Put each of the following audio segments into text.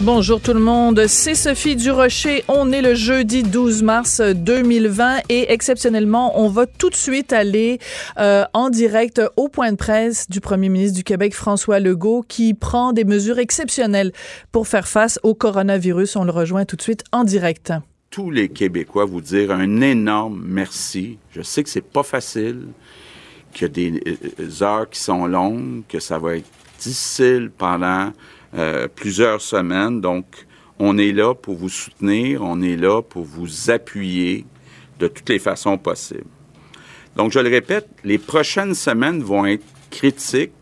Bonjour tout le monde, c'est Sophie Durocher. On est le jeudi 12 mars 2020 et exceptionnellement, on va tout de suite aller euh, en direct au point de presse du premier ministre du Québec, François Legault, qui prend des mesures exceptionnelles pour faire face au coronavirus. On le rejoint tout de suite en direct. Tous les Québécois vous dire un énorme merci. Je sais que c'est pas facile, qu'il y a des euh, heures qui sont longues, que ça va être difficile pendant euh, plusieurs semaines. Donc, on est là pour vous soutenir, on est là pour vous appuyer de toutes les façons possibles. Donc, je le répète, les prochaines semaines vont être critiques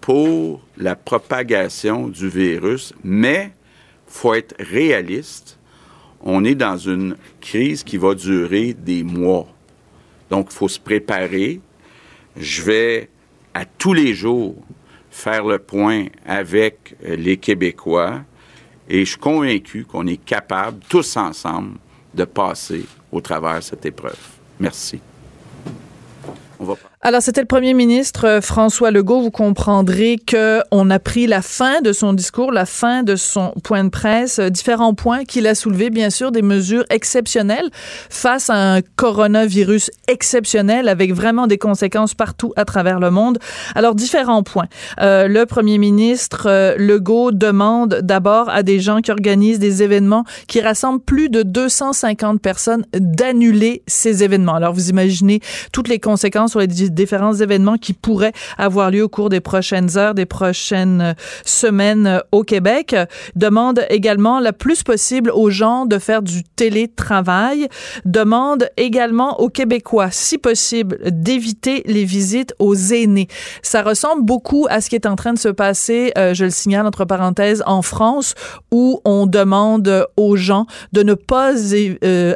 pour la propagation du virus, mais faut être réaliste. On est dans une crise qui va durer des mois. Donc, il faut se préparer. Je vais à tous les jours faire le point avec euh, les Québécois et je suis convaincu qu'on est capable, tous ensemble, de passer au travers de cette épreuve. Merci. On va alors, c'était le premier ministre euh, François Legault. Vous comprendrez que on a pris la fin de son discours, la fin de son point de presse, euh, différents points qu'il a soulevés, bien sûr, des mesures exceptionnelles face à un coronavirus exceptionnel avec vraiment des conséquences partout à travers le monde. Alors, différents points. Euh, le premier ministre Legault demande d'abord à des gens qui organisent des événements qui rassemblent plus de 250 personnes d'annuler ces événements. Alors, vous imaginez toutes les conséquences sur les différents événements qui pourraient avoir lieu au cours des prochaines heures, des prochaines euh, semaines euh, au Québec. Demande également le plus possible aux gens de faire du télétravail. Demande également aux Québécois, si possible, d'éviter les visites aux aînés. Ça ressemble beaucoup à ce qui est en train de se passer, euh, je le signale entre parenthèses, en France, où on demande aux gens de ne pas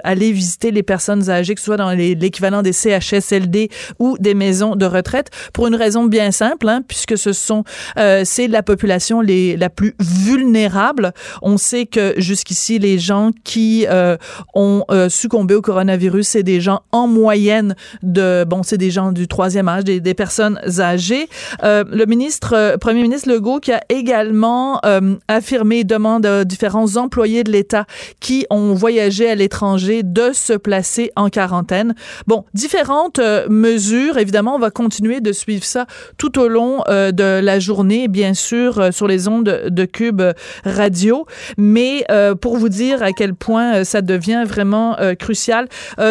aller visiter les personnes âgées, que ce soit dans l'équivalent des CHSLD ou des maisons de retraite pour une raison bien simple, hein, puisque ce sont euh, c'est la population les, la plus vulnérable. On sait que jusqu'ici les gens qui euh, ont euh, succombé au coronavirus, c'est des gens en moyenne de bon, c'est des gens du troisième âge, des, des personnes âgées. le ministre, premier ministre Legault, qui a également affirmé, demande à différents employés de l'État qui ont voyagé à l'étranger de se placer en quarantaine. Bon, différentes mesures évidemment on va continuer de suivre ça tout au long euh, de la journée, bien sûr, euh, sur les ondes de Cube Radio. Mais euh, pour vous dire à quel point ça devient vraiment crucial,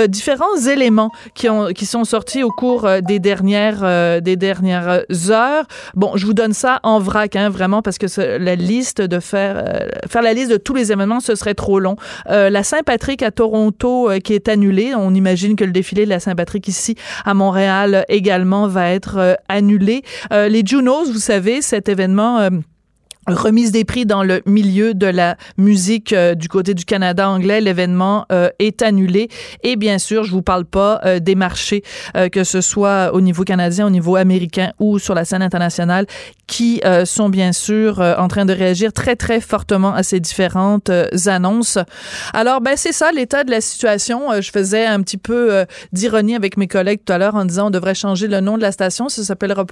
différents éléments qui ont qui sont sortis au cours des dernières des dernières heures. Bon, je vous donne ça en vrac, hein, vraiment, parce que la liste de faire faire la liste de tous les événements, ce serait trop long. la Saint-Patrick à Toronto qui est annulée. On imagine que le défilé de la Saint-Patrick ici à Montréal également va être euh, annulé. Euh, les Junos, vous savez, cet événement euh, remise des prix dans le milieu de la musique du côté du Canada anglais. L'événement est annulé. Et bien sûr, je vous parle pas des marchés, que ce soit au niveau canadien, au niveau américain ou sur la scène internationale, qui sont bien sûr en train de réagir très, très fortement à ces différentes annonces. Alors, ben c'est ça l'état de la situation. je faisais un petit peu d'ironie avec mes collègues tout à l'heure en disant on devrait changer le nom de la station. Ça s'appellera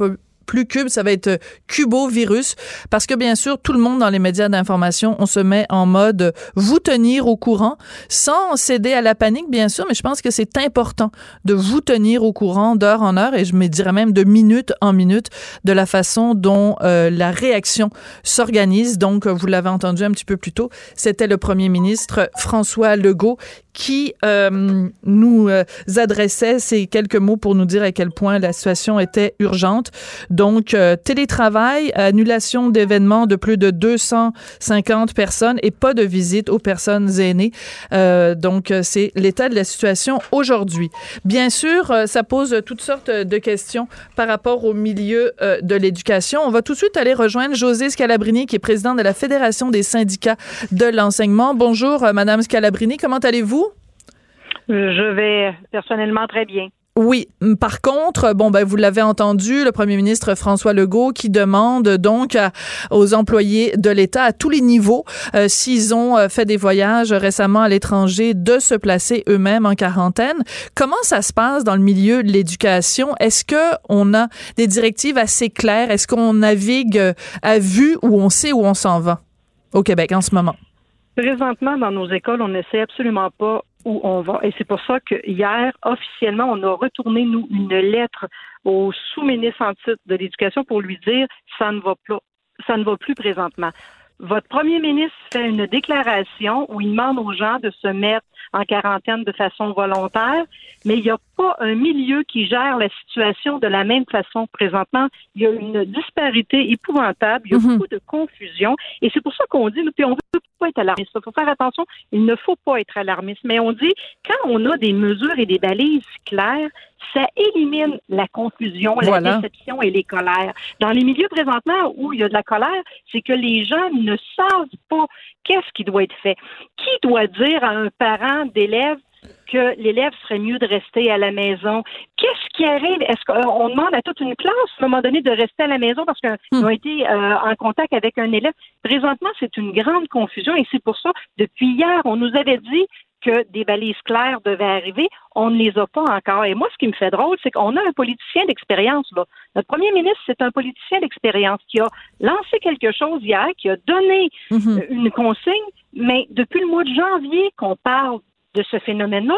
plus cube, ça va être cubo-virus, parce que bien sûr, tout le monde dans les médias d'information, on se met en mode vous tenir au courant, sans céder à la panique, bien sûr, mais je pense que c'est important de vous tenir au courant d'heure en heure, et je me dirais même de minute en minute, de la façon dont euh, la réaction s'organise. Donc, vous l'avez entendu un petit peu plus tôt, c'était le premier ministre François Legault qui euh, nous euh, adressait ces quelques mots pour nous dire à quel point la situation était urgente. Donc, euh, télétravail, annulation d'événements de plus de 250 personnes et pas de visite aux personnes aînées. donc, c'est l'état de la situation aujourd'hui. Bien sûr, ça pose toutes sortes de questions par rapport au milieu de l'éducation. On va tout de suite aller rejoindre José Scalabrini, qui est président de la Fédération des syndicats de l'enseignement. Bonjour, Madame Scalabrini, comment allez-vous? Je vais personnellement très bien. Oui. Par contre, bon, ben, vous l'avez entendu, le premier ministre François Legault qui demande donc aux employés de l'État à tous les niveaux, euh, s'ils ont euh, fait des voyages récemment à l'étranger, de se placer eux-mêmes en quarantaine. Comment ça se passe dans le milieu de l'éducation? Est-ce que on a des directives assez claires? Est-ce qu'on navigue à vue ou on sait où on s'en va au Québec en ce moment? Présentement, dans nos écoles, on n'essaie absolument pas où on va. Et c'est pour ça que hier, officiellement, on a retourné, nous, une lettre au sous-ministre en titre de l'Éducation pour lui dire ça ne va plus, ça ne va plus présentement. Votre premier ministre fait une déclaration où il demande aux gens de se mettre en quarantaine de façon volontaire, mais il n'y a pas un milieu qui gère la situation de la même façon présentement. Il y a une disparité épouvantable, il y a mhm. beaucoup de confusion, et c'est pour ça qu'on dit, puis on veut pas être alarmiste. Il faut faire attention, il ne faut pas être alarmiste, mais on dit, quand on a des mesures et des balises claires, ça élimine la confusion, la déception et les colères. Dans les milieux présentement où il y a de la colère, c'est que les gens ne savent pas qu'est-ce qui doit être fait. Qui doit dire à un parent d'élève que l'élève serait mieux de rester à la maison. Qu'est-ce qui arrive? Est-ce qu'on demande à toute une classe, à un moment donné, de rester à la maison parce qu'ils hmm. ont été euh, en contact avec un élève? Présentement, c'est une grande confusion et c'est pour ça, depuis hier, on nous avait dit que des balises claires devaient arriver. On ne les a pas encore. Et moi, ce qui me fait drôle, c'est qu'on a un politicien d'expérience. Là. Notre premier ministre, c'est un politicien d'expérience qui a lancé quelque chose hier, qui a donné mhm. euh, une consigne, mais depuis le mois de janvier qu'on parle de ce phénomène-là,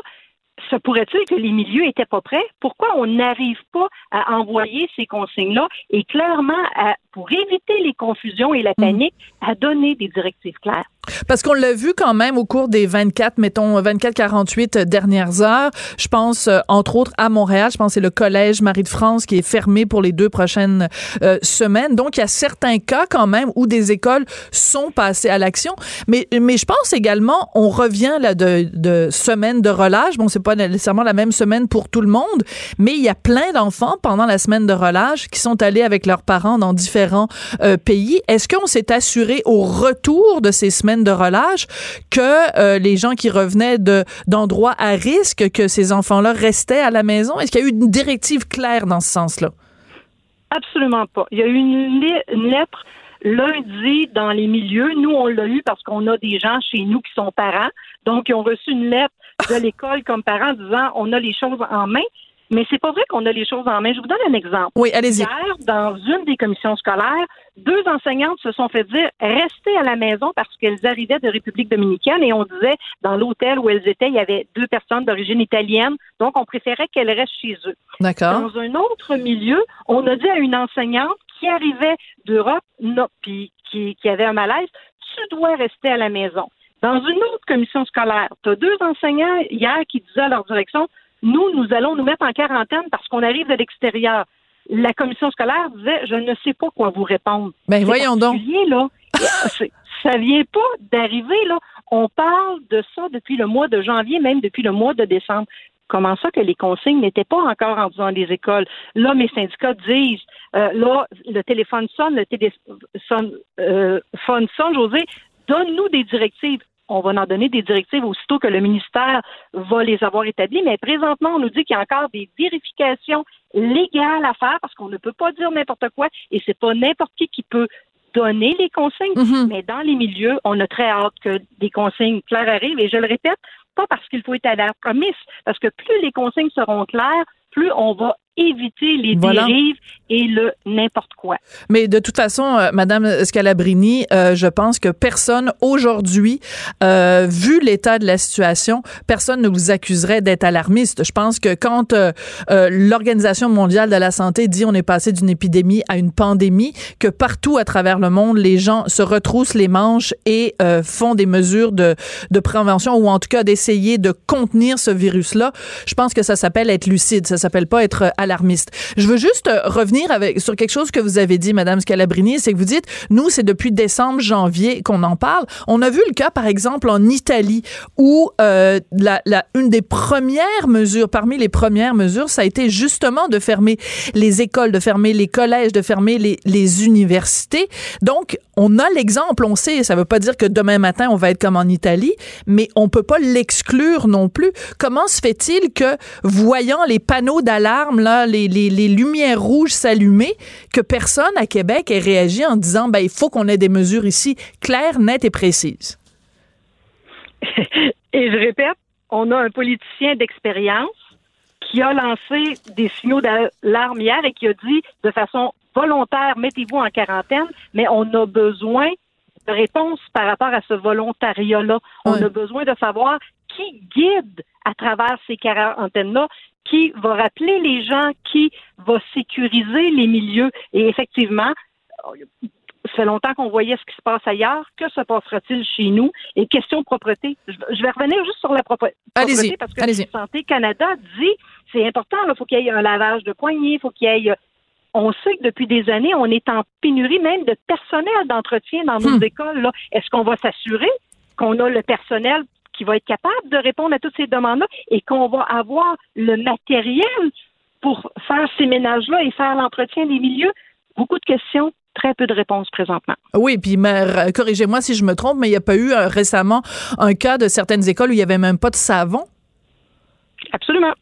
se pourrait-il que les milieux n'étaient pas prêts? Pourquoi on n'arrive pas à envoyer ces consignes-là et clairement, pour éviter les confusions et la mhm. panique, à donner des directives claires? Parce qu'on l'a vu quand même au cours des 24, mettons 24-48 dernières heures. Je pense euh, entre autres à Montréal. Je pense c'est le collège Marie de France qui est fermé pour les deux prochaines euh, semaines. Donc il y a certains cas quand même où des écoles sont passées à l'action. Mais mais je pense également on revient là de, de semaine de relâche. Bon c'est pas nécessairement la même semaine pour tout le monde, mais il y a plein d'enfants pendant la semaine de relâche qui sont allés avec leurs parents dans différents euh, pays. Est-ce qu'on s'est assuré au retour de ces semaines de relâche que euh, les gens qui revenaient de d'endroits à risque, que ces enfants-là restaient à la maison? Est-ce qu'il y a eu une directive claire dans ce sens-là? Absolument pas. Il y a eu une, lettre lundi dans les milieux. Nous, on l'a eu parce qu'on a des gens chez nous qui sont parents. Donc, ils ont reçu une lettre de l'école comme parents disant on a les choses en main. Mais c'est pas vrai qu'on a les choses en main. Je vous donne un exemple. Oui, allez-y. Hier, dans une des commissions scolaires, deux enseignantes se sont fait dire restez à la maison parce qu'elles arrivaient de République dominicaine et on disait dans l'hôtel où elles étaient, il y avait deux personnes d'origine italienne, donc on préférait qu'elles restent chez eux. D'accord. Dans un autre milieu, on a dit à une enseignante qui arrivait d'Europe, puis qui, qui avait un malaise, tu dois rester à la maison. Dans une autre commission scolaire, tu as deux enseignants hier qui disaient à leur direction nous, nous allons nous mettre en quarantaine parce qu'on arrive de l'extérieur. La commission scolaire disait, je ne sais pas quoi vous répondre. Ben voyons donc. Là, ça vient pas d'arriver là. On parle de ça depuis le mois de janvier, même depuis le mois de décembre. Comment ça que les consignes n'étaient pas encore en dans les écoles? Là, mes syndicats disent, euh, là, le téléphone sonne, le téléphone euh, sonne, José, donne-nous des directives on va en donner des directives aussitôt que le ministère va les avoir établies. Mais présentement, on nous dit qu'il y a encore des vérifications légales à faire parce qu'on ne peut pas dire n'importe quoi et c'est pas n'importe qui qui peut donner les consignes. Mm-hmm. Mais dans les milieux, on a très hâte que des consignes claires arrivent. Et je le répète, pas parce qu'il faut être à la promesse, parce que plus les consignes seront claires, plus on va éviter les dérives et le n'importe quoi. Mais de toute façon, euh, Madame Scalabrini, euh, je pense que personne aujourd'hui, euh, vu l'état de la situation, personne ne vous accuserait d'être alarmiste. Je pense que quand euh, l'Organisation mondiale de la santé dit on est passé d'une épidémie à une pandémie, que partout à travers le monde, les gens se retroussent les manches et font des mesures de, de prévention ou en tout cas d'essayer de contenir ce virus-là, je pense que ça s'appelle être lucide, ça s'appelle pas être alarmiste. Je veux juste revenir avec sur quelque chose que vous avez dit, Madame Scalabrini, c'est que vous dites, nous, c'est depuis décembre, janvier qu'on en parle. On a vu le cas, par exemple, en Italie, où euh, une des premières mesures, parmi les premières mesures, ça a été justement de fermer les écoles, de fermer les collèges, de fermer les, les universités. Donc, on a l'exemple, on sait, ça veut pas dire que demain matin, on va être comme en Italie, mais on peut pas l'exclure non plus. Comment se fait-il que, voyant les panneaux d'alarme, là, les, les, les lumières rouges s'allumer, que personne à Québec ait réagi en disant, ben, il faut qu'on ait des mesures ici claires, nettes et précises? et je répète, on a un politicien d'expérience qui a lancé des signaux d'alarme hier et qui a dit de façon volontaire, mettez-vous en quarantaine, mais on a besoin de réponses par rapport à ce volontariat-là. On a besoin de savoir qui guide à travers ces quarantaines-là, qui va rappeler les gens, qui va sécuriser les milieux. Et effectivement, ça fait longtemps qu'on voyait ce qui se passe ailleurs. Que se passera-t-il chez nous? Et question de propreté. Je vais revenir juste sur la propreté parce que Santé Canada dit c'est important, il faut qu'il y ait un lavage de poignets, il faut qu'il y ait on sait que depuis des années, on est en pénurie même de personnel d'entretien dans nos hmm. écoles. Est-ce qu'on va s'assurer qu'on a le personnel qui va être capable de répondre à toutes ces demandes-là et qu'on va avoir le matériel pour faire ces ménages-là et faire l'entretien des milieux? Beaucoup de questions très peu de réponses présentement. Oui, puis corrigez-moi si je me trompe, mais il n'y a pas eu euh, récemment un cas de certaines écoles où il n'y avait même pas de savon? Absolument.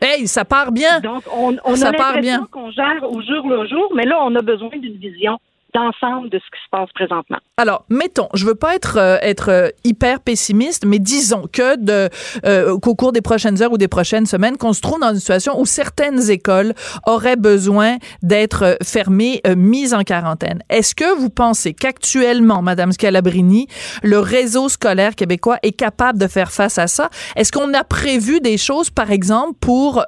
Hey, ça part bien. Donc, on, on ça a l'impression qu'on gère au jour le jour, mais là, on a besoin d'une vision d'ensemble de ce qui se passe présentement. Alors, mettons, je veux pas être euh, être euh, hyper pessimiste, mais disons que de euh, qu'au cours des prochaines heures ou des prochaines semaines, qu'on se trouve dans une situation où certaines écoles auraient besoin d'être fermées, mises en quarantaine. Est-ce que vous pensez qu'actuellement, Madame Scalabrini, le réseau scolaire québécois est capable de faire face à ça? Est-ce qu'on a prévu des choses, par exemple, pour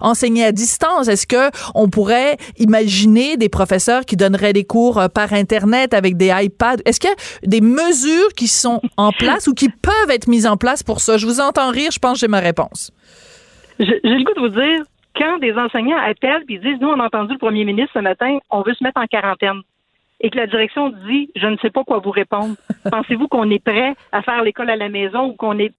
enseigner à distance? Est-ce que on pourrait imaginer des professeurs qui donneraient des cours euh, par Internet avec des iPads. Est-ce qu'il y a des mesures qui sont en place ou qui peuvent être mises en place pour ça? Je vous entends rire, je pense que j'ai ma réponse. J'ai le goût de vous dire, quand des enseignants appellent et disent, nous, on a entendu le premier ministre ce matin, on veut se mettre en quarantaine et que la direction dit je ne sais pas quoi vous répondre. Pensez-vous qu'on est prêt à faire l'école à la maison ou qu'on est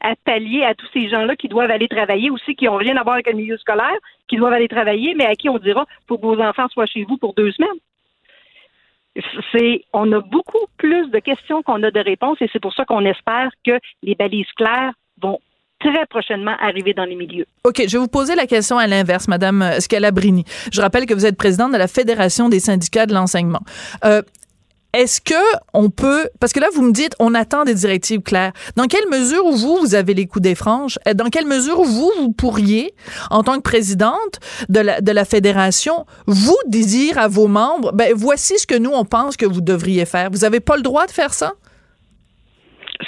à pallier à tous ces gens-là qui doivent aller travailler aussi, qui n'ont rien à voir avec le milieu scolaire, qui doivent aller travailler, mais à qui on dira faut que vos enfants soient chez vous pour deux semaines. C'est, on a beaucoup plus de questions qu'on a de réponses et c'est pour ça qu'on espère que les balises claires vont très prochainement arriver dans les milieux. OK, je vais vous poser la question à l'inverse, Madame Scalabrini. Je rappelle que vous êtes présidente de la Fédération des syndicats de l'enseignement. Euh, est-ce que on peut parce que là vous me dites on attend des directives claires. Dans quelle mesure vous vous avez les coups des franges? Euh, Dans quelle mesure vous vous pourriez en tant que présidente de la de la fédération vous dire à vos membres ben voici ce que nous on pense que vous devriez faire. Vous avez pas le droit de faire ça?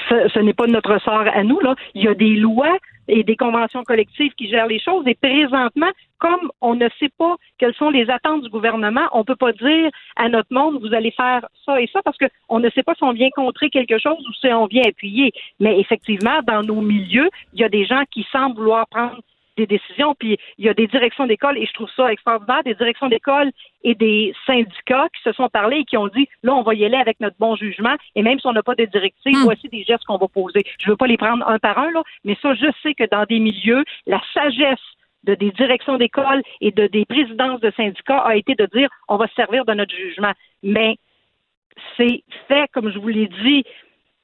Ce, ce n'est pas notre sort à nous là. Il y a des lois et des conventions collectives qui gèrent les choses. Et présentement, comme on ne sait pas quelles sont les attentes du gouvernement, on ne peut pas dire à notre monde, vous allez faire ça et ça, parce qu'on ne sait pas si on vient contrer quelque chose ou si on vient appuyer. Mais effectivement, dans nos milieux, il y a des gens qui semblent vouloir prendre des décisions. Puis il y a des directions d'école, et je trouve ça extraordinaire, des directions d'école et des syndicats qui se sont parlé et qui ont dit là, on va y aller avec notre bon jugement, et même si on n'a pas de directives, hmm. voici des gestes qu'on va poser. Je ne veux pas les prendre un par un, là, mais ça, je sais que dans des milieux, la sagesse de des directions d'école et de des présidences de syndicats a été de dire on va se servir de notre jugement. Mais c'est fait, comme je vous l'ai dit,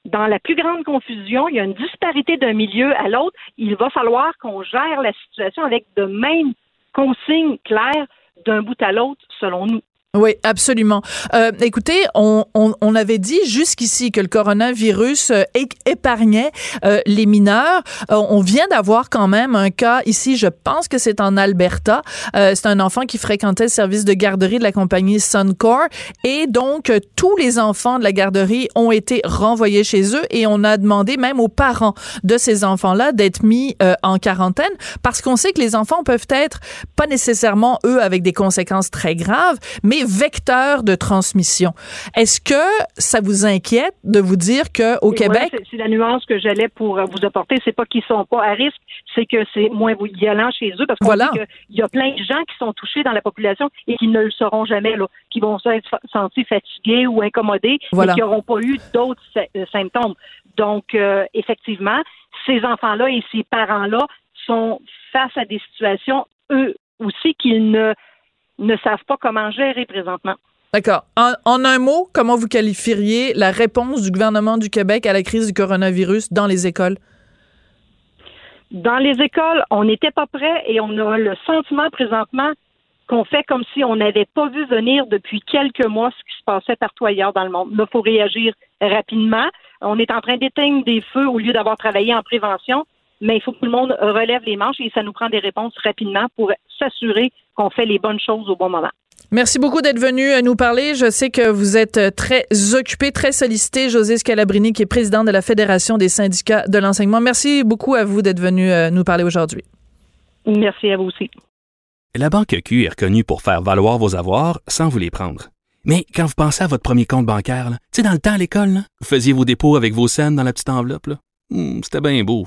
dans la plus grande confusion, il y a une disparité d'un milieu à l'autre. Il va falloir qu'on gère la situation avec de mêmes consignes claires d'un bout à l'autre, selon nous. Oui, absolument. Euh, écoutez, on, on, on, avait dit jusqu'ici que le coronavirus euh, épargnait euh, les mineurs. Euh, on vient d'avoir quand même un cas ici, je pense que c'est en Alberta. c'est un enfant qui fréquentait le service de garderie de la compagnie Suncor et donc tous les enfants de la garderie ont été renvoyés chez eux et on a demandé même aux parents de ces enfants-là d'être mis en quarantaine parce qu'on sait que les enfants peuvent être pas nécessairement eux avec des conséquences très graves, mais vecteur de transmission. Est-ce que ça vous inquiète de vous dire que au Québec, c'est la nuance que j'allais pour vous apporter, c'est pas qu'ils sont pas à risque, c'est que c'est moins violent chez eux parce qu'on qu'il y a plein de gens qui sont touchés dans la population et qui ne le seront jamais là, qui vont se sentir fatigués ou incommodés et qui n'auront pas eu d'autres euh, symptômes. Donc euh, effectivement, ces enfants-là et ces parents-là sont face à des situations eux aussi qu'ils ne ne savent pas comment gérer présentement. D'accord. En, un mot, comment vous qualifieriez la réponse du gouvernement du Québec à la crise du coronavirus dans les écoles? Dans les écoles, on n'était pas prêt et on a le sentiment présentement qu'on fait comme si on n'avait pas vu venir depuis quelques mois ce qui se passait partout ailleurs dans le monde. Là, il faut réagir rapidement. On est en train d'éteindre des feux au lieu d'avoir travaillé en prévention mais il faut que tout le monde relève les manches et ça nous prend des réponses rapidement pour s'assurer qu'on fait les bonnes choses au bon moment. Merci beaucoup d'être venu euh, nous parler. Je sais que vous êtes euh, très occupé, très sollicité. José Scalabrini, qui est président de la Fédération des syndicats de l'enseignement. Merci beaucoup à vous d'être venu euh, nous parler aujourd'hui. Merci à vous aussi. La Banque Q est reconnue pour faire valoir vos avoirs sans vous les prendre. Mais quand vous pensez à votre premier compte bancaire, tu sais, dans le temps à l'école, vous faisiez vos dépôts avec vos scènes dans la petite enveloppe. Hmm, c'était bien beau.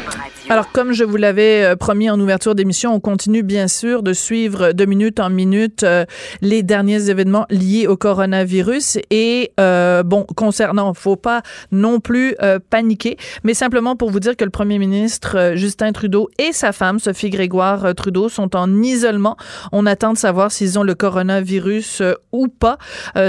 Alors, comme je vous l'avais euh, promis en ouverture d'émission, on continue bien sûr de suivre de minute en minute euh, les derniers événements liés au coronavirus. Et euh, bon, concernant, faut pas non plus euh, paniquer, mais simplement pour vous dire que le premier ministre Justin Trudeau et sa femme Sophie Grégoire Trudeau sont en isolement. On attend de savoir s'ils ont le coronavirus ou pas.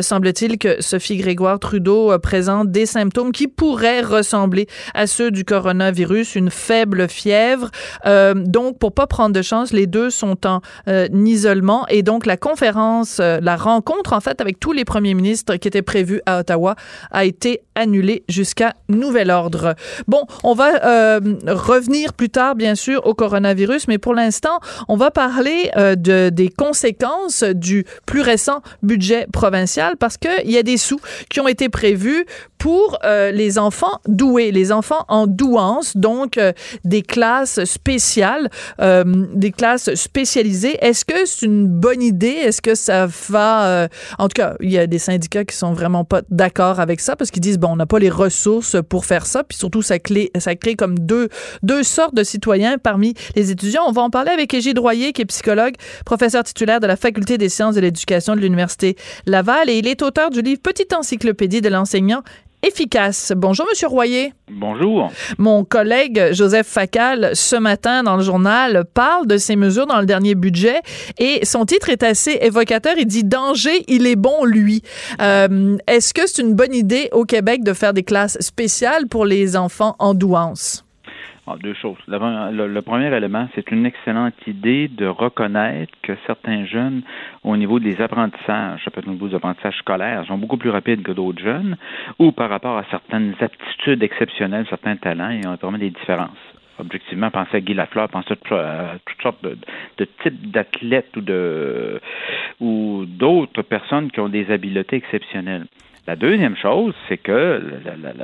Semble-t-il que Sophie Grégoire Trudeau présente des symptômes qui pourraient ressembler à ceux du coronavirus, une faible fièvre. Euh, donc, pour pas prendre de chance, les deux sont en euh, isolement. Et donc, la conférence, euh, la rencontre, en fait, avec tous les premiers ministres qui étaient prévus à Ottawa a été annulée jusqu'à nouvel ordre. Bon, on va revenir plus tard, bien sûr, au coronavirus, mais pour l'instant, on va parler de, des conséquences du plus récent budget provincial parce qu'il y a des sous qui ont été prévus pour les enfants doués, les enfants en douance, donc des classes spéciales, euh, des classes spécialisées. Est-ce que c'est une bonne idée? Est-ce que ça va... Euh, en tout cas, il y a des syndicats qui sont vraiment pas d'accord avec ça parce qu'ils disent, bon, on n'a pas les ressources pour faire ça. Puis surtout, ça, crée, ça crée comme deux, deux sortes de citoyens parmi les étudiants. On va en parler avec Égide Royer, qui est psychologue, professeur titulaire de la Faculté des sciences de l'éducation de l'Université Laval. Et il est auteur du livre Petite encyclopédie de l'enseignant efficace. Bonjour, Monsieur Royer. Bonjour. Mon collègue Joseph Facal, ce matin dans le journal, parle de ces mesures dans le dernier budget et son titre est assez évocateur. Il dit Danger, il est bon, lui. Euh, est-ce que c'est une bonne idée au Québec de faire des classes spéciales pour les enfants en douance? Ah, deux choses. Le, premier élément, c'est une excellente idée de reconnaître que certains jeunes, au niveau des apprentissages, ça peut être au niveau des apprentissages scolaires, sont beaucoup plus rapides que d'autres jeunes, ou par rapport à certaines aptitudes exceptionnelles, certains talents, et ont vraiment des différences objectivement, pensez à Guy Lafleur, pensez à toutes sortes de, de types d'athlètes ou de ou d'autres personnes qui ont des habiletés exceptionnelles. La deuxième chose, c'est que,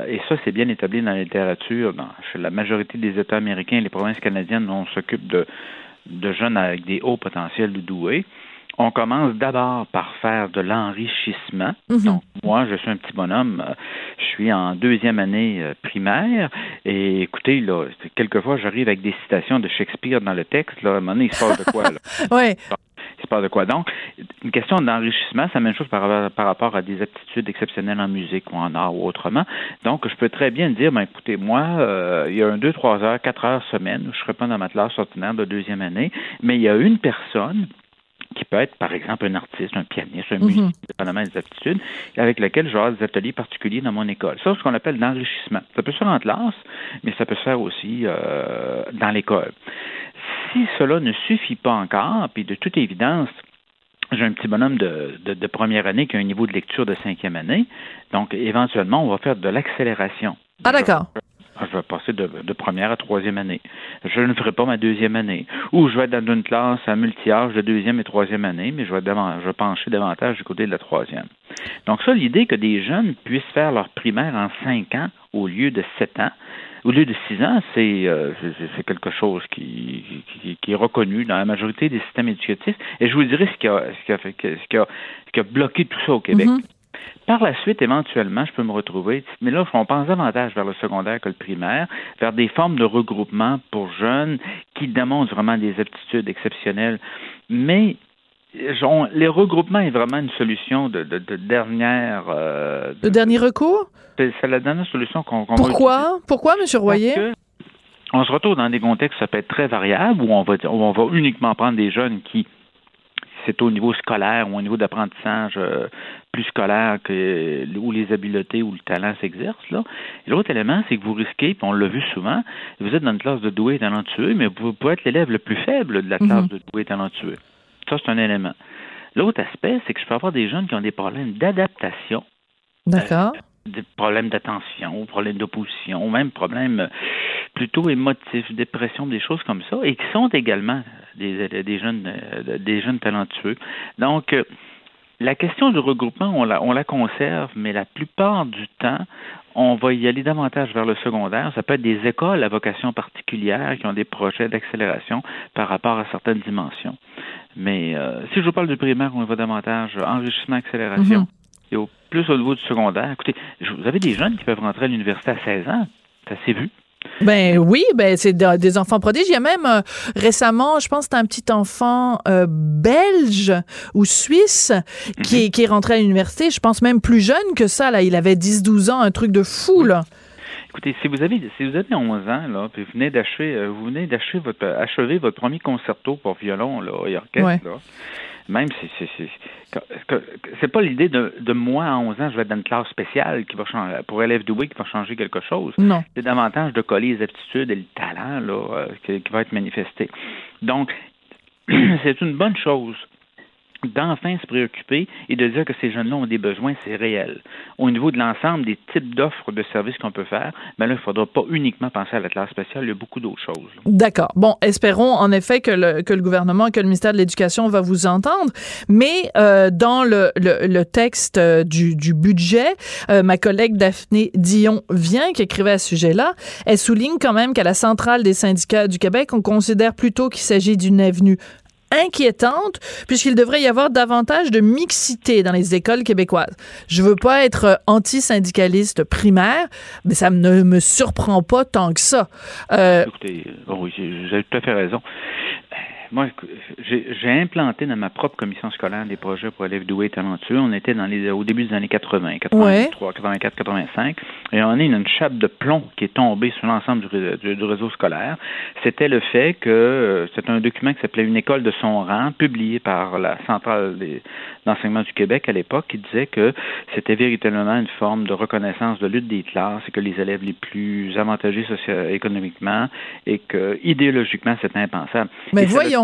et ça c'est bien établi dans la littérature, dans, chez la majorité des États américains, les provinces canadiennes, on s'occupe de, de jeunes avec des hauts potentiels ou doués. On commence d'abord par faire de l'enrichissement. Mhm. Donc, moi, je suis un petit bonhomme. Euh, je suis en deuxième année euh, primaire. Et écoutez, là, quelquefois, j'arrive avec des citations de Shakespeare dans le texte. Là, à un moment donné, il se passe de quoi? Là? oui. Passe de quoi. Donc, une question d'enrichissement, c'est la même chose par, rapport à des aptitudes exceptionnelles en musique ou en art ou autrement. Donc, je peux très bien dire, ben, écoutez, moi, euh, il y a un 2, 3 heures, 4 heures semaine, je ne serai pas dans ma classe ordinaire de deuxième année, mais il y a une personne qui peut être, par exemple, un artiste, un pianiste, un musicien, mhm. dépendamment des aptitudes, avec lequel j'aurai des ateliers particuliers dans mon école. Ça, c'est ce qu'on appelle l'enrichissement. Ça peut se faire en classe, mais ça peut se faire aussi euh, dans l'école. Si cela ne suffit pas encore, puis de toute évidence, j'ai un petit bonhomme de, de, première année qui a un niveau de lecture de cinquième année. Donc, éventuellement, on va faire de l'accélération. Ah, d'accord. Je vais passer de, première à troisième année. Je ne ferai pas ma deuxième année. Ou je vais être dans une classe à multi-âge de deuxième et troisième année, mais je vais, je vais pencher davantage du côté de la troisième. Donc ça, l'idée que des jeunes puissent faire leur primaire en cinq ans au lieu de sept ans, au lieu de six ans, c'est euh, quelque chose qui, qui, est reconnu dans la majorité des systèmes éducatifs. Et je vous dirais ce qui a, ce qui a, fait, ce qui a, ce qui a bloqué tout ça au Québec. Mm-hmm. Par la suite, éventuellement, je peux me retrouver, mais là, on pense davantage vers le secondaire que le primaire, vers des formes de regroupement pour jeunes qui démontrent vraiment des aptitudes exceptionnelles. Mais les regroupements est vraiment une solution de, dernière. Euh, de, dernier recours? C'est la dernière solution qu'on Pourquoi? Pourquoi, M. Royer? on se retrouve dans des contextes ça peut être très variable où on va, où on va uniquement prendre des jeunes qui c'est au niveau scolaire ou au niveau d'apprentissage euh, plus scolaire que où les habiletés ou le talent s'exercent. Là. l'autre élément, c'est que vous risquez, puis on l'a vu souvent, vous êtes dans une classe de doué et talentueux, mais vous pouvez être l'élève le plus faible de la classe mhm. de doué et talentueux. Ça, c'est un élément. L'autre aspect, c'est que je peux avoir des jeunes qui ont des problèmes d'adaptation. D'accord. Euh, des problèmes d'attention, problèmes d'opposition, même problèmes euh, plutôt émotifs, dépression, des choses comme ça, et qui sont également des, des jeunes euh, des jeunes talentueux. Donc la question du regroupement, on la, on la conserve, mais la plupart du temps, on va y aller davantage vers le secondaire. Ça peut être des écoles à vocation particulière qui ont des projets d'accélération par rapport à certaines dimensions. Mais euh, si je vous parle du primaire, on va davantage enrichissement, accélération. Mhm. Et au plus au niveau du secondaire, écoutez, vous avez des jeunes qui peuvent rentrer à l'université à 16 ans. Ça s'est vu. Ben oui, ben c'est des enfants prodiges. Il y a même euh, récemment, je pense, c'était un petit enfant euh, belge ou suisse qui, mhm. qui est rentré à l'université. Je pense même plus jeune que ça. Là, il avait 10-12 ans, un truc de fou là. Écoutez, si vous avez si vous avez 11 ans là, puis vous venez d'achever euh, vous venez d'achever votre achever votre premier concerto pour violon là et orchestre là, même si c'est c'est pas l'idée de, de moi à 11 ans je vais être dans une classe spéciale qui va changer pour élèves doués qui va changer quelque chose. Non. C'est davantage de coller les aptitudes et le talent là euh, qui, qui va être manifesté. Donc c'est une bonne chose d'enfin se préoccuper et de dire que ces jeunes-là ont des besoins, c'est réel. Au niveau de l'ensemble des types d'offres de services qu'on peut faire, mais là, il ne faudra pas uniquement penser à la classe spéciale, il y a beaucoup d'autres choses. D'accord. Bon, espérons en effet que le, que le gouvernement, que le ministère de l'Éducation va vous entendre, mais euh, dans le, le, texte euh, du, du budget, euh, ma collègue Daphné Dion vient, qui écrivait à ce sujet-là, elle souligne quand même qu'à la centrale des syndicats du Québec, on considère plutôt qu'il s'agit d'une avenue inquiétante puisqu'il devrait y avoir davantage de mixité dans les écoles québécoises. Je veux pas être anti-syndicaliste primaire, mais ça ne me surprend pas tant que ça. Euh, Écoutez, euh, oui, vous avez tout à fait raison moi, j'ai implanté dans ma propre commission scolaire des projets pour élèves doués et talentueux. On était dans les, au début des années 80, 83, 84, 85, et on a une chape de plomb qui est tombée sur l'ensemble du, du, réseau scolaire. C'était le fait que euh, c'est un document qui s'appelait Une école de son rang, publié par la Centrale d'enseignement du Québec à l'époque, qui disait que c'était véritablement une forme de reconnaissance de lutte des classes et que les élèves les plus avantagés socio-économiquement et que idéologiquement c'était impensable. Mais voyons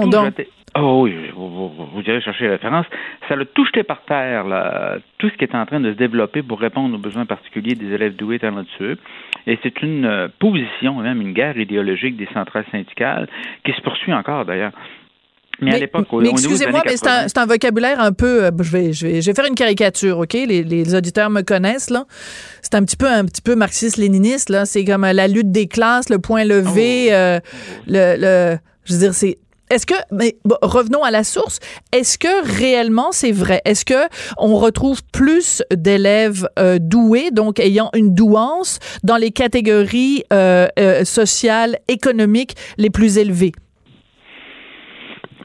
Oh oui, vous, vous, irez chercher la référence. Ça l'a tout jeté par terre, là, tout ce qui est en train de se développer pour répondre aux besoins particuliers des élèves doués et talentueux. Et c'est une euh, position, même une guerre idéologique des centrales syndicales qui se poursuit encore d'ailleurs. Mais, à l'époque, mais excusez-moi, mais c'est un, vocabulaire un peu. Euh, je vais, je vais, je vais faire une caricature, ok? Les, les auditeurs me connaissent là. C'est un petit peu, un petit peu marxiste-léniniste là. C'est comme euh, la lutte des classes, le point levé, oh. le, le, je veux dire, c'est est-ce que, mais revenons à la source, est-ce que réellement c'est vrai? Est-ce que on retrouve plus d'élèves euh, doués, donc ayant une douance, dans les catégories euh, euh, sociales, économiques les plus élevées?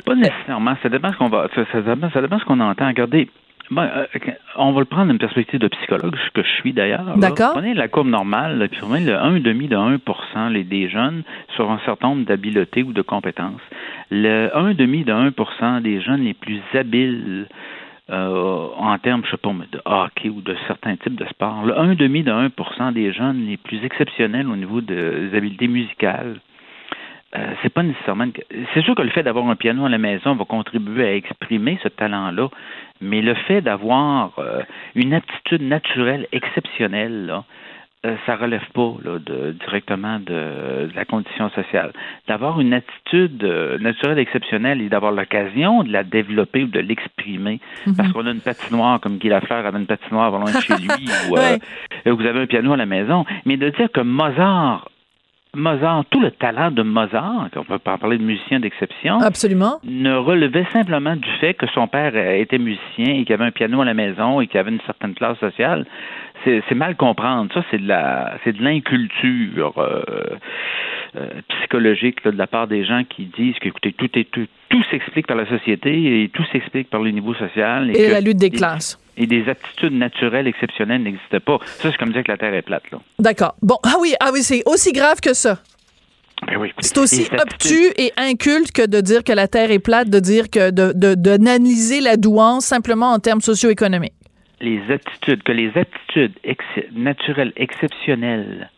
Pas nécessairement. Ça dépend ce qu'on va. Ça, dépend, ça dépend ce qu'on entend. Regardez. Euh, on va le prendre d'une perspective de psychologue, ce que je suis d'ailleurs. D'accord. Prenez la courbe normale, puis prenez le 1,5 de 1 les, des jeunes sur un certain nombre d'habiletés ou de compétences. Le 1,5 de 1% des jeunes les plus habiles euh, en termes, je sais pas, de hockey ou de certains types de sports. Le 1,5 de 1% des jeunes les plus exceptionnels au niveau des habiletés musicales, euh, c'est pas nécessairement. C'est sûr que le fait d'avoir un piano à la maison va contribuer à exprimer ce talent-là, mais le fait d'avoir euh, une aptitude naturelle exceptionnelle, là, euh, ça relève pas là, de, directement de, la condition sociale. D'avoir une attitude euh, naturelle exceptionnelle et d'avoir l'occasion de la développer ou de l'exprimer, mhm. parce qu'on a une patinoire comme Guy Lafleur avait une patinoire loin de chez lui, ou euh, vous avez un piano à la maison, mais de dire que Mozart Mozart, tout le talent de Mozart, on peut pas parler de musicien d'exception, absolument, ne relevait simplement du fait que son père était musicien et qu'il avait un piano à la maison et qu'il avait une certaine classe sociale c'est mal comprendre. Ça, c'est de la c'est de l'inculture euh, euh, psychologique de la part des gens qui disent qu'écoutez, tout est tout, tout s'explique par la société et tout s'explique par le niveau social. Et, la lutte des classes. Et des attitudes naturelles exceptionnelles n'existent pas. Ça, c'est comme dire que la Terre est plate. D'accord. Bon, ah oui, ah oui, c'est aussi grave que ça. Ben oui, c'est aussi obtus et inculte que de dire que la Terre est plate, de dire que de d'analyser la douance simplement en termes socio-économiques les attitudes, que les attitudes naturelles exceptionnelles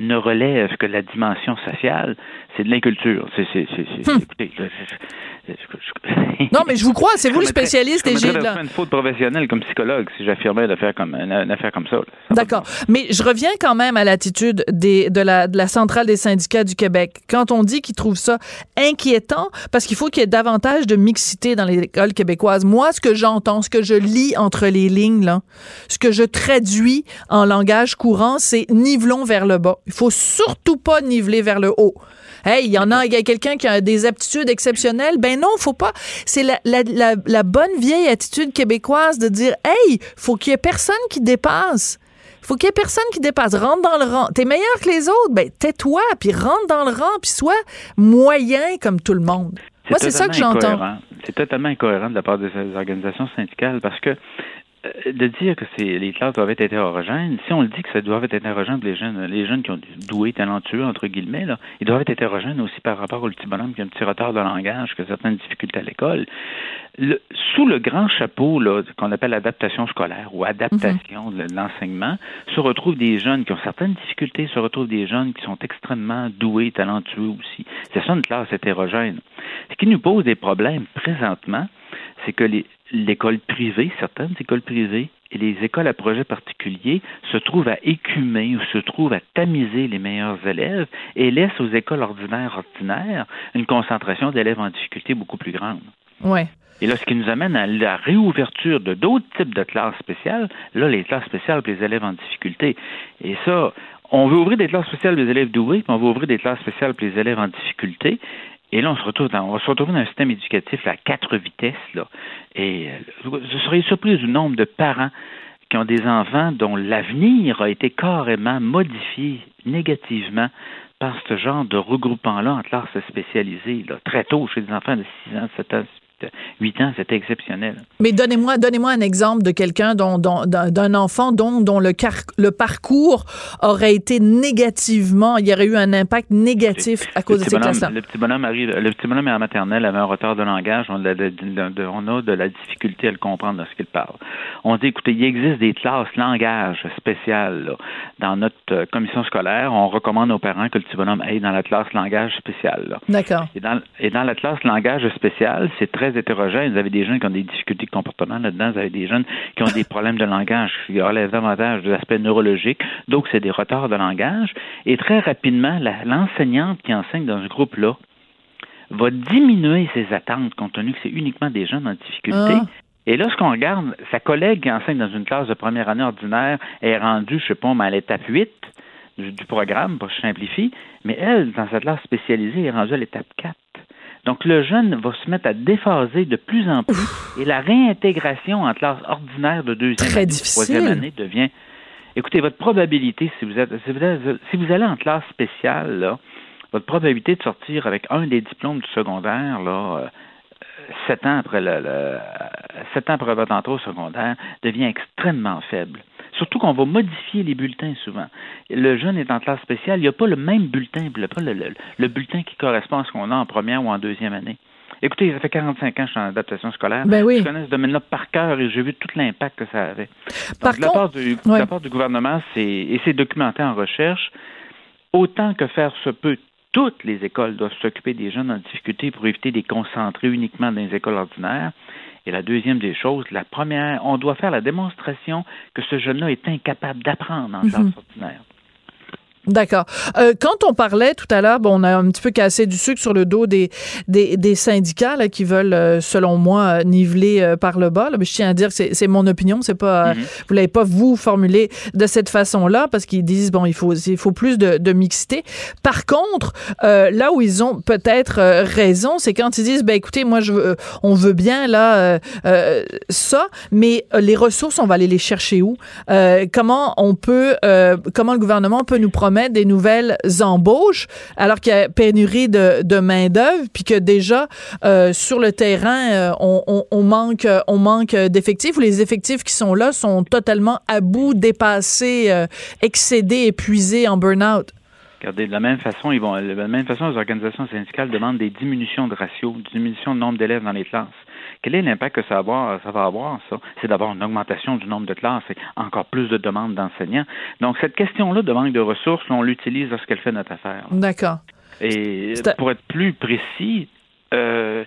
ne relèvent que la dimension sociale, c'est de l'inculture. C'est, c'est, c'est, hum. non, mais je vous crois, c'est vous le spécialiste et j'ai une faute professionnelle comme psychologue si j'affirmais une affaire comme, une, affaire comme ça. D'accord. Mais je reviens quand même à l'attitude des, de, la, de la centrale des syndicats du Québec. Quand on dit qu'ils trouvent ça inquiétant, parce qu'il faut qu'il y ait davantage de mixité dans les écoles québécoises. Moi, ce que j'entends, ce que je lis entre les lignes, là, ce que je traduis en langage courant, c'est nivelons vers le bas. Il faut surtout pas niveler vers le haut. Hey, il y en a, il y a quelqu'un qui a des aptitudes exceptionnelles. Ben non, faut pas. C'est la, la, la, bonne vieille attitude québécoise de dire, hey, faut qu'il y ait personne qui dépasse. Faut qu'il y ait personne qui dépasse. Rentre dans le rang. T'es meilleur que les autres? Ben, tais-toi, puis rentre dans le rang, puis sois moyen comme tout le monde. Moi, c'est ça que j'entends. C'est totalement incohérent de la part des organisations syndicales parce que de dire que c'est les classes doivent être hétérogènes, si on le dit que ça doit être hétérogène les jeunes, les jeunes qui ont doué, talentueux, entre guillemets, là, ils doivent être hétérogènes aussi par rapport au petit bonhomme qui a un petit retard de langage, qui a certaines difficultés à l'école. sous le grand chapeau qu'on appelle adaptation scolaire ou adaptation de l'enseignement, se retrouvent des jeunes qui ont certaines difficultés, se retrouvent des jeunes qui sont extrêmement doués, talentueux aussi. C'est ça une classe hétérogène. Ce qui nous pose des problèmes présentement, c'est que l'école privée, certaines écoles privées et les écoles à projet particulier se trouvent à écumer ou se trouvent à tamiser les meilleurs élèves et laissent aux écoles ordinaires ordinaires une concentration d'élèves en difficulté beaucoup plus grande. Ouais. Et là, ce qui nous amène à la réouverture de d'autres types de classes spéciales, là, les classes spéciales pour les élèves en difficulté. Et ça, on veut ouvrir des classes spéciales pour les élèves doués, puis on veut ouvrir des classes spéciales pour les élèves en difficulté. Et là, on se retrouve dans, un système éducatif à quatre vitesses. Et vous euh, seriez surpris du nombre de parents qui ont des enfants dont l'avenir a été carrément modifié négativement par ce genre de regroupement-là en classe spécialisée, là, très tôt chez des enfants de 6 ans, 7 ans, 8 ans, c'était exceptionnel. Mais donnez-moi donnez-moi un exemple de quelqu'un dont, d'un enfant dont, dont le, le parcours aurait été négativement, il y aurait eu un impact négatif à cause de ces classes-là. Le petit bonhomme arrive, le petit bonhomme est en maternelle avait un retard de langage, on a de, on a de la difficulté à le comprendre dans ce qu'il parle. On dit, écoutez, il existe des classes langage spéciales dans notre euh, commission scolaire. On recommande aux parents que le petit bonhomme aille dans la classe langage spéciale. D'accord. Et dans, et dans la classe langage spéciale, c'est très hétérogène. Vous avez des jeunes qui ont des difficultés de comportement là-dedans. Vous avez des jeunes qui ont des problèmes de langage qui relèvent davantage de l'aspect neurologique. Donc, c'est des retards de langage. Et très rapidement, l'enseignante qui enseigne dans ce groupe-là va diminuer ses attentes compte tenu que c'est uniquement des jeunes en difficulté. Ah. Et lorsqu'on regarde, sa collègue qui enseigne dans une classe de première année ordinaire est rendue, je sais pas, à l'étape 8 du, du programme, pour que je simplifie, mais elle, dans sa classe spécialisée, est rendue à l'étape 4. Donc, le jeune va se mettre à déphaser de plus en plus et la réintégration en classe ordinaire de deuxième année, troisième année devient. Écoutez, votre probabilité, si vous, êtes, si vous, allez en classe spéciale, là, votre probabilité de sortir avec un des diplômes du secondaire, là, sept ans après le, sept ans après votre entrée au secondaire devient extrêmement faible. Surtout qu'on va modifier les bulletins souvent. Le jeune est en classe spéciale, il n'y a pas le même bulletin, il pas le, le, bulletin qui correspond à ce qu'on a en première ou en deuxième année. Écoutez, ça fait 45 ans que je suis en adaptation scolaire. Ben oui. Je connais ce domaine-là par cœur et j'ai vu tout l'impact que ça avait. Donc, de, la part du, la part du gouvernement, c'est, et c'est documenté en recherche, autant que faire se peut, toutes les écoles doivent s'occuper des jeunes en difficulté pour éviter de les concentrer uniquement dans les écoles ordinaires. Et la deuxième des choses, la première, on doit faire la démonstration que ce jeune-là est incapable d'apprendre en classe mhm. ordinaire. D'accord. Euh, quand on parlait tout à l'heure, bon, on a un petit peu cassé du sucre sur le dos des, des, des syndicats là, qui veulent, euh, selon moi, niveler euh, par le bas. Là. Mais je tiens à dire que c'est mon opinion. C'est pas, mm-hmm. vous l'avez pas vous formulé de cette façon-là parce qu'ils disent bon, il faut, il faut plus de, de mixité. Par contre, là où ils ont peut-être raison, c'est quand ils disent ben écoutez, moi je veux, on veut bien là ça, mais les ressources, on va aller les chercher où? Comment on peut, comment le gouvernement peut nous promettre mettre des nouvelles embauches alors qu'il y a pénurie de, main-d'œuvre, puis que déjà euh, sur le terrain, euh, on, manque, on manque d'effectifs ou les effectifs qui sont là sont totalement à bout, dépassés, euh, excédés, épuisés en burn-out. Regardez, de la même façon, ils vont, la même façon, les organisations syndicales demandent des diminutions de ratio, diminutions de nombre d'élèves dans les classes. Quel est l'impact que ça va avoir, ça va avoir, ça? C'est d'avoir une augmentation du nombre de classes et encore plus de demandes d'enseignants. Donc, cette question-là de manque de ressources, on l'utilise lorsqu'elle fait notre affaire. D'accord. Et pour être plus précis, euh,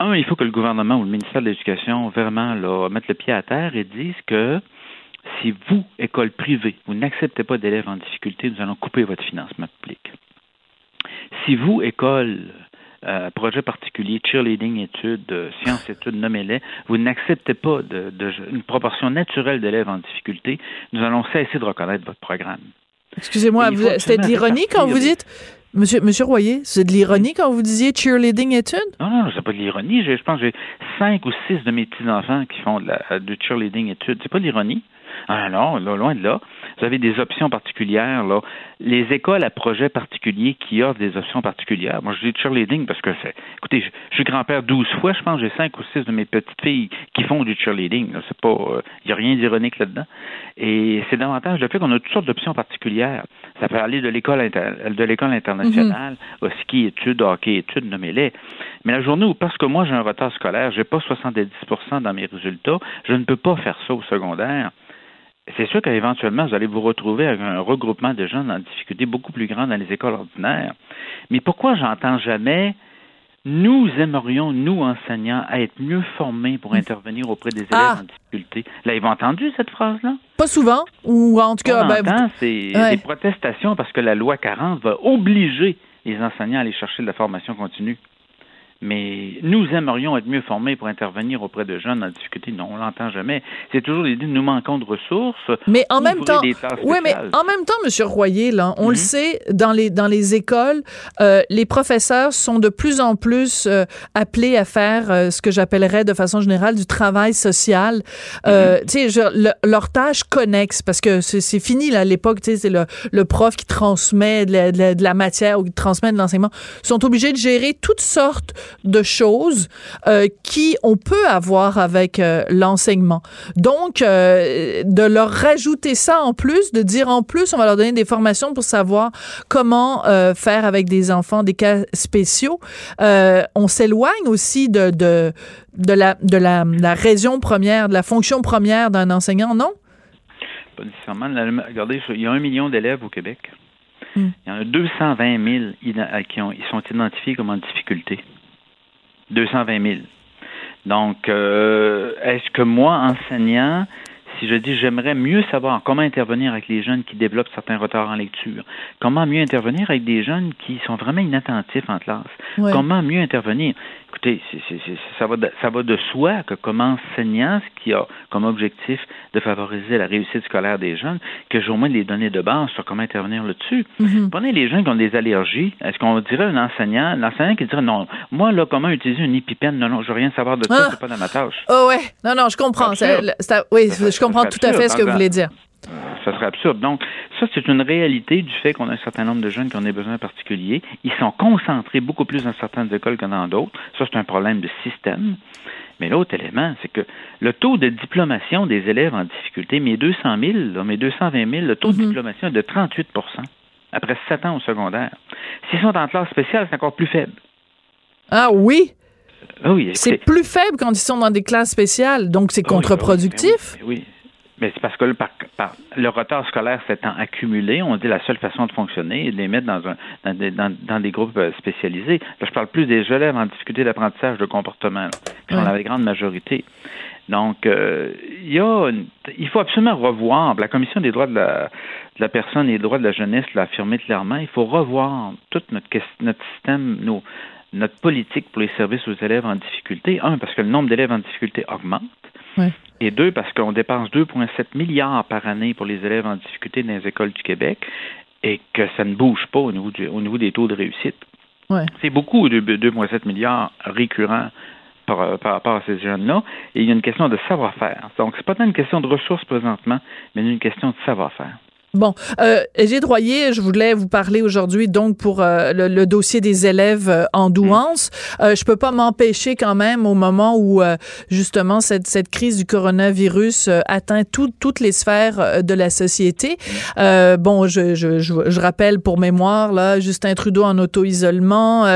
un, il faut que le gouvernement ou le ministère de l'Éducation vraiment là, mette le pied à terre et dise que si vous, école privée, vous n'acceptez pas d'élèves en difficulté, nous allons couper votre financement public. Si vous, école euh, projet particulier, cheerleading études, euh, sciences études, nommez-les, vous n'acceptez pas de, une proportion naturelle d'élèves en difficulté, nous allons cesser de reconnaître votre programme. Excusez-moi, c'était de l'ironie quand vous dites Monsieur, Monsieur Royer, c'est de l'ironie quand vous disiez cheerleading études? Non, non, c'est pas de l'ironie. Je pense que j'ai cinq ou six de mes petits-enfants qui font de, la, de cheerleading études. C'est pas de l'ironie. Ah non, loin de là. Vous avez des options particulières. Là. Les écoles à projet particulier qui offrent des options particulières. Moi, je dis cheerleading parce que c'est. Écoutez, je, suis grand-père 12 fois. Je pense que j'ai cinq ou six de mes petites filles qui font du cheerleading. C'est pas. Il n'y a rien d'ironique là-dedans. Et c'est davantage le fait qu'on a toutes sortes d'options particulières. Ça peut aller de l'école de l'école internationale mm-hmm. au ski études, hockey études, nommez-les. Mais la journée où, parce que moi j'ai un retard scolaire, j'ai pas 70% dans mes résultats, je ne peux pas faire ça au secondaire c'est sûr qu'éventuellement, vous allez vous retrouver avec un regroupement de jeunes en difficulté beaucoup plus grand dans les écoles ordinaires. Mais pourquoi j'entends jamais nous aimerions, nous enseignants, être mieux formés pour intervenir auprès des élèves ah! en difficulté? Là, ils ont entendu cette phrase-là? Pas souvent, ou en tout cas... Ben, c'est des protestations parce que la loi 40 va obliger les enseignants à aller chercher de la formation continue. Mais nous aimerions être mieux formés pour intervenir auprès de jeunes en difficulté. Non, on l'entend jamais. C'est toujours l'idée de nous manquons de ressources. Mais en même temps, oui, mais en même temps, Monsieur Royer, là, on le mhm. sait, dans les dans les écoles, euh, les professeurs sont de plus en plus euh, appelés à faire euh, ce que j'appellerais de façon générale du travail social. Euh, mhm. Tu sais, leur tâche connexe, parce que c'est fini là, à l'époque. Tu sais, c'est le, le prof qui transmet de la, de la matière ou qui transmet de l'enseignement. sont obligés de gérer toutes sortes de choses euh, qui on peut avoir avec euh, l'enseignement. Donc, euh, de leur rajouter ça en plus, de dire en plus, on va leur donner des formations pour savoir comment faire avec des enfants des cas spéciaux. on s'éloigne aussi de, de, de, la, de la, la raison première, de la fonction première d'un enseignant, non? Pas nécessairement. Regardez, il y a un million d'élèves au Québec. Hmm. Il y en a 220 000 qui ont, ils sont identifiés comme en difficulté. 220 000. Donc, euh, est-ce que moi, enseignant, si je dis j'aimerais mieux savoir comment intervenir avec les jeunes qui développent certains retards en lecture, comment mieux intervenir avec des jeunes qui sont vraiment inattentifs en classe, comment mieux intervenir? Écoutez, ça, va de, ça va de soi que comme enseignant, ce qui a comme objectif de favoriser la réussite scolaire des jeunes, que j'ai au moins des données de base sur comment intervenir là-dessus. Mm-hmm. Prenez les jeunes qui ont des allergies. Est-ce qu'on dirait un enseignant, l'enseignant qui dirait non, moi là, comment utiliser une épipène, non, non, je veux rien savoir de ça, ah. c'est pas dans ma tâche. Oh ouais, non, non, je comprends. oui, je comprends tout à fait ce que vous voulez dire. ça serait absurde. Donc, ça, c'est une réalité du fait qu'on a un certain nombre de jeunes qui ont des besoins particuliers. Ils sont concentrés beaucoup plus dans certaines écoles que dans d'autres. Ça, c'est un problème de système. Mais l'autre élément, c'est que le taux de diplomation des élèves en difficulté, mes 200 000, mes 220 000, le taux de mhm. diplomation est de 38% après sept ans au secondaire. S'ils sont en classe spéciale, c'est encore plus faible. Ah oui? Ah oui, c'est plus faible quand ils sont dans des classes spéciales, donc c'est ah contre-productif? Ah oui, mais c'est parce que le, le retard scolaire s'étant accumulé, on dit la seule façon de fonctionner est de les mettre dans, un, dans, des, dans, des groupes euh, spécialisés. Là, je parle plus des élèves en difficulté d'apprentissage de comportement, qui sont la grande majorité. Donc, euh, il y a il faut absolument revoir. La Commission des droits de la, de la personne et des droits de la jeunesse l'a affirmé clairement. Il faut revoir tout notre, notre système, nos, notre politique pour les services aux élèves en difficulté. Un, parce que le nombre d'élèves en difficulté augmente. Et deux, parce qu'on dépense 2,7 milliards par année pour les élèves en difficulté dans les écoles du Québec et que ça ne bouge pas au niveau, au niveau des taux de réussite. C'est beaucoup de 2,7 milliards récurrents par, par, rapport à ces jeunes-là. Et il y a une question de savoir-faire. Donc, c'est pas tant une question de ressources présentement, mais une question de savoir-faire. Bon, euh, Égide Royer, je voulais vous parler aujourd'hui donc pour euh, le, dossier des élèves euh, en douance. Euh, je peux pas m'empêcher quand même au moment où euh, justement cette, cette crise du coronavirus atteint toutes les sphères de la société. bon, je, je, je, rappelle pour mémoire là Justin Trudeau en auto-isolement,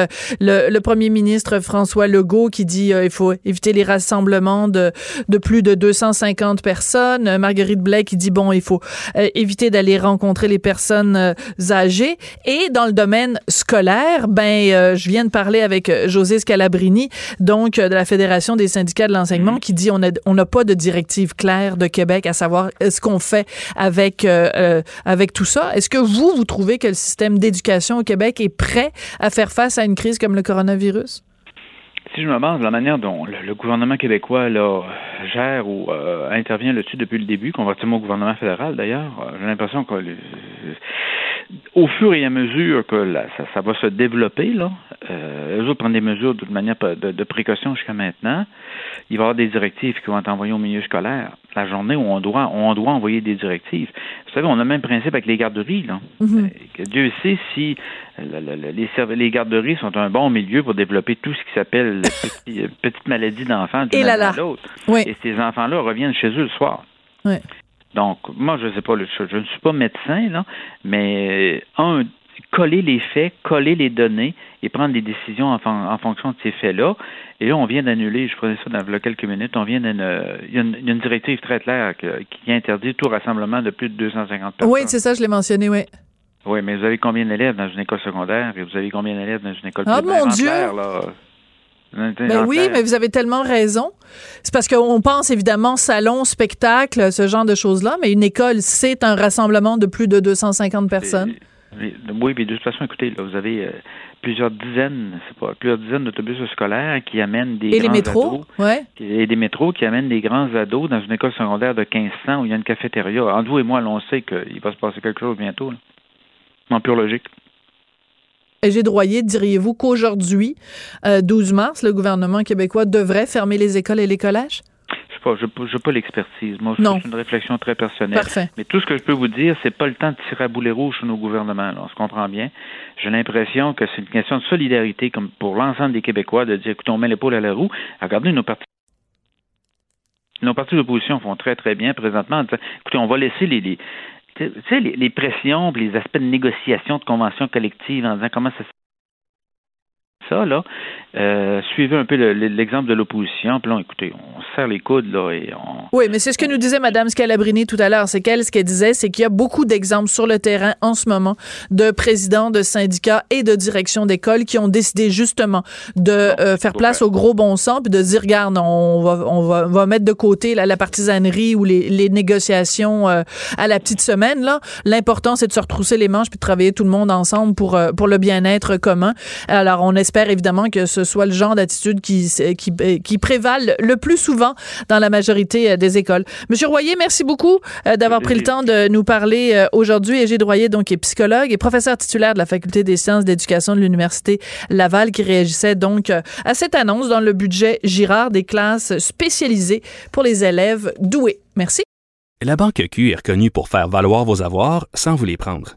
le, le, premier ministre François Legault qui dit il faut éviter les rassemblements de, de plus de 250 personnes, Marguerite Blais qui dit bon il faut éviter d'aller rencontrer les personnes euh, âgées. Et dans le domaine scolaire, ben, euh, je viens de parler avec euh, José Scalabrini, donc de la Fédération des syndicats de l'enseignement, qui dit on n'a on pas de directive claire de Québec à savoir ce qu'on fait avec, avec tout ça. Est-ce que vous, vous trouvez que le système d'éducation au Québec est prêt à faire face à une crise comme le coronavirus? Si je me base de la manière dont le, gouvernement québécois gère ou euh, intervient là-dessus depuis le début, convertiment au gouvernement fédéral d'ailleurs, euh, j'ai l'impression que au fur et à mesure que ça, va se développer, là, euh, eux autres prennent des mesures de manière de, précaution jusqu'à maintenant. Il va y avoir des directives qui vont être envoyées au milieu scolaire. La journée où on doit envoyer des directives. Vous savez, on a le même principe avec les garderies. Là. Mm-hmm. Euh, Dieu sait si les, les garderies sont un bon milieu pour développer tout ce qui s'appelle petit, euh, petite maladie d'enfants d'une année à l'autre. Et ces enfants-là reviennent chez eux le soir. Oui. Donc, moi, je ne sais pas, je, ne suis pas médecin, là, mais un, coller les faits, coller les données et prendre des décisions en, fonction de ces faits-là. Et là, on vient d'annuler, je prenais ça dans quelques minutes, on vient d'une, il y, a une, directive très claire qui, interdit tout rassemblement de plus de 250 personnes. Oui, c'est ça, je l'ai mentionné, oui. Oui, mais vous avez combien d'élèves dans une école secondaire et vous avez combien d'élèves dans une école ah, mon Dieu! Ben oui, mais vous avez tellement raison. C'est parce qu'on pense évidemment salon, spectacle, ce genre de choses-là, mais une école, c'est un rassemblement de plus de 250 personnes. Oui, puis de toute façon, écoutez, là, vous avez euh, plusieurs dizaines, c'est pas, plusieurs dizaines d'autobus scolaires qui amènent des et grands les métros, ouais. et des métros qui amènent des grands ados dans une école secondaire de 1500 où il y a une cafétéria. Entre vous et moi, on sait qu'il va se passer quelque chose bientôt, là. en pure logique. Égide Royer, diriez-vous qu'aujourd'hui, 12 euh, mars, le gouvernement québécois devrait fermer les écoles et les collèges? Je n'ai pas, l'expertise. Moi, c'est une réflexion très personnelle. Mais tout ce que je peux vous dire, c'est pas le temps de tirer à boulet rouge sur nos gouvernements. on se comprend bien. J'ai l'impression que c'est une question de solidarité, comme pour l'ensemble des Québécois, de dire, écoute, on met l'épaule à la roue. Regardez nos partis. Nos partis d'opposition font très, très bien présentement. Écoutez, on va laisser les, les tu sais, les, les pressions, les aspects de négociation, de convention collective, en disant comment ça ça, là, euh, suivez un peu l'exemple de l'opposition. Puis là, écoutez, on serre les coudes, là, et on... Oui, mais c'est ce que nous disait Mme Scalabrini tout à l'heure. C'est qu'elle, ce qu'elle disait, c'est qu'il y a beaucoup d'exemples sur le terrain en ce moment de présidents de syndicats et de directions d'écoles qui ont décidé justement de euh, faire place au gros bon sens puis de dire, regarde, on va, on va, va mettre de côté la, la partisanerie ou les, les négociations euh, à la petite semaine, là. L'important, c'est de se retrousser les manches puis de travailler tout le monde ensemble pour, pour le bien-être commun. Alors, on espère évidemment que ce soit le genre d'attitude qui, qui, qui prévalent le plus souvent dans la majorité euh, des écoles. Monsieur Royer, merci beaucoup euh, d'avoir pris le temps de nous parler euh, aujourd'hui. Égide Royer, donc, est psychologue et professeur titulaire de la Faculté des sciences d'éducation de l'Université Laval, qui réagissait donc à cette annonce dans le budget Girard des classes spécialisées pour les élèves doués. Merci. La Banque Q est reconnue pour faire valoir vos avoirs sans vous les prendre.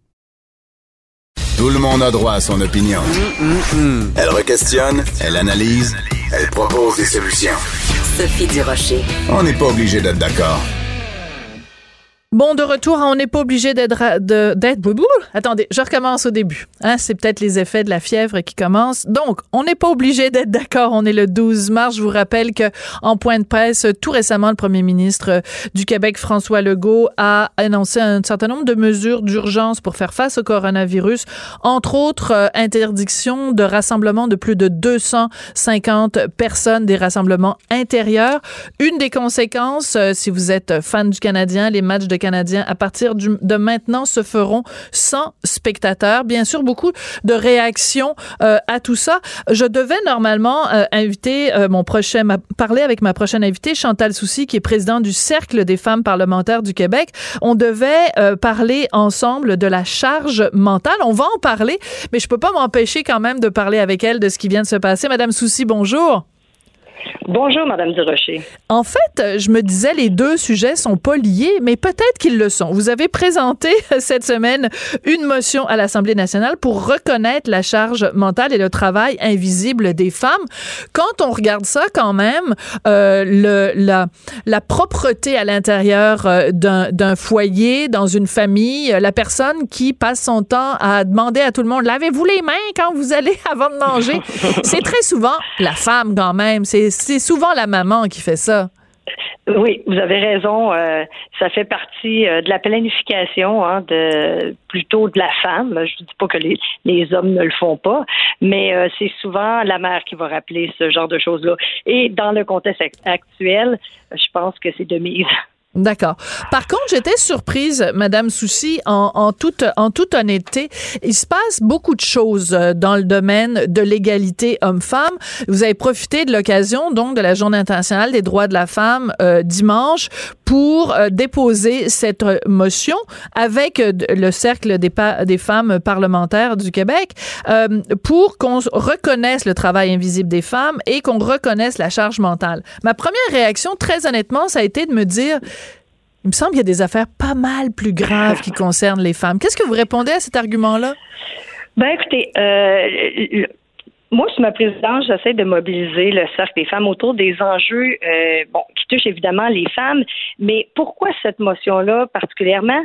Tout le monde a droit à son opinion. Elle requestionne, elle analyse, elle propose des solutions. Sophie Durocher. On n'est pas obligé d'être d'accord. Bon, de retour, on n'est pas obligé d'être... d'être attendez, je recommence au début. Hein, c'est peut-être les effets de la fièvre qui commencent. Donc, on n'est pas obligé d'être d'accord. On est le 12 mars. Je vous rappelle que en point de presse, tout récemment, le premier ministre du Québec, François Legault, a annoncé un certain nombre de mesures d'urgence pour faire face au coronavirus. Entre autres, euh, interdiction de rassemblement de plus de 250 personnes, des rassemblements intérieurs. Une des conséquences, euh, si vous êtes fan du Canadien, les matchs de Canadiens à partir de maintenant se feront sans spectateurs. Bien sûr, beaucoup de réactions euh, à tout ça. Je devais normalement euh, inviter euh, mon prochain, parler avec ma prochaine invitée, Chantal Soucy, qui est présidente du Cercle des femmes parlementaires du Québec. On devait parler ensemble de la charge mentale. On va en parler, mais je peux pas m'empêcher quand même de parler avec elle de ce qui vient de se passer. Madame Soucy, bonjour. Bonjour, Madame Durocher. En fait, je me disais, les deux sujets sont pas liés, mais peut-être qu'ils le sont. Vous avez présenté cette semaine une motion à l'Assemblée nationale pour reconnaître la charge mentale et le travail invisible des femmes. Quand on regarde ça, quand même, euh, la, propreté à l'intérieur euh, d'un foyer, dans une famille, la personne qui passe son temps à demander à tout le monde, lavez-vous les mains quand vous allez avant de manger, c'est très souvent la femme quand même. C'est souvent la maman qui fait ça. Oui, vous avez raison. Euh, ça fait partie euh, de la planification, hein, de plutôt de la femme. Je ne dis pas que les, hommes ne le font pas, mais euh, c'est souvent la mère qui va rappeler ce genre de choses-là. Et dans le contexte actuel, je pense que c'est de mise. D'accord. Par contre, j'étais surprise, Madame Soucy, en, en, toute, en toute honnêteté. Il se passe beaucoup de choses euh, dans le domaine de l'égalité homme-femme. Vous avez profité de l'occasion, donc, de la Journée internationale des droits de la femme euh, dimanche pour euh, déposer cette motion avec le Cercle des, des femmes parlementaires du Québec pour qu'on reconnaisse le travail invisible des femmes et qu'on reconnaisse la charge mentale. Ma première réaction, très honnêtement, ça a été de me dire il me semble qu'il y a des affaires pas mal plus graves qui concernent les femmes. Qu'est-ce que vous répondez à cet argument-là? Ben écoutez, euh, moi, sur ma présidence, j'essaie de mobiliser le cercle des femmes autour des enjeux euh, bon, qui touchent évidemment les femmes. Mais pourquoi cette motion-là particulièrement?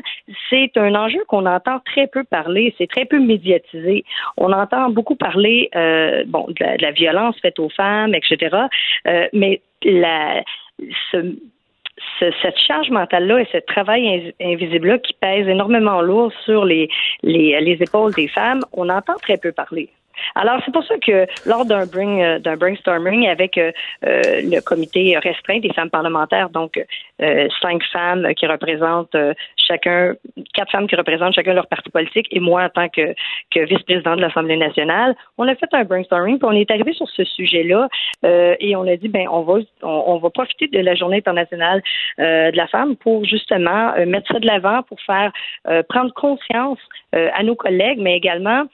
C'est un enjeu qu'on entend très peu parler, c'est très peu médiatisé. On entend beaucoup parler euh, bon, de la, violence faite aux femmes, etc. Euh, mais la, ce, cette charge mentale-là et ce travail invisible-là qui pèse énormément lourd sur les, les, les épaules des femmes, on entend très peu parler. Alors, c'est pour ça que lors d'un bring, euh, d'un brainstorming avec euh, euh, le comité restreint des femmes parlementaires, donc cinq femmes qui représentent chacun, quatre femmes qui représentent chacun leur parti politique, et moi en tant que, que vice-présidente de l'Assemblée nationale, on a fait un brainstorming, puis on est arrivé sur ce sujet-là, et on a dit, ben, on va, on, va profiter de la Journée internationale de la femme pour justement mettre ça de l'avant, pour faire prendre conscience à nos collègues, mais également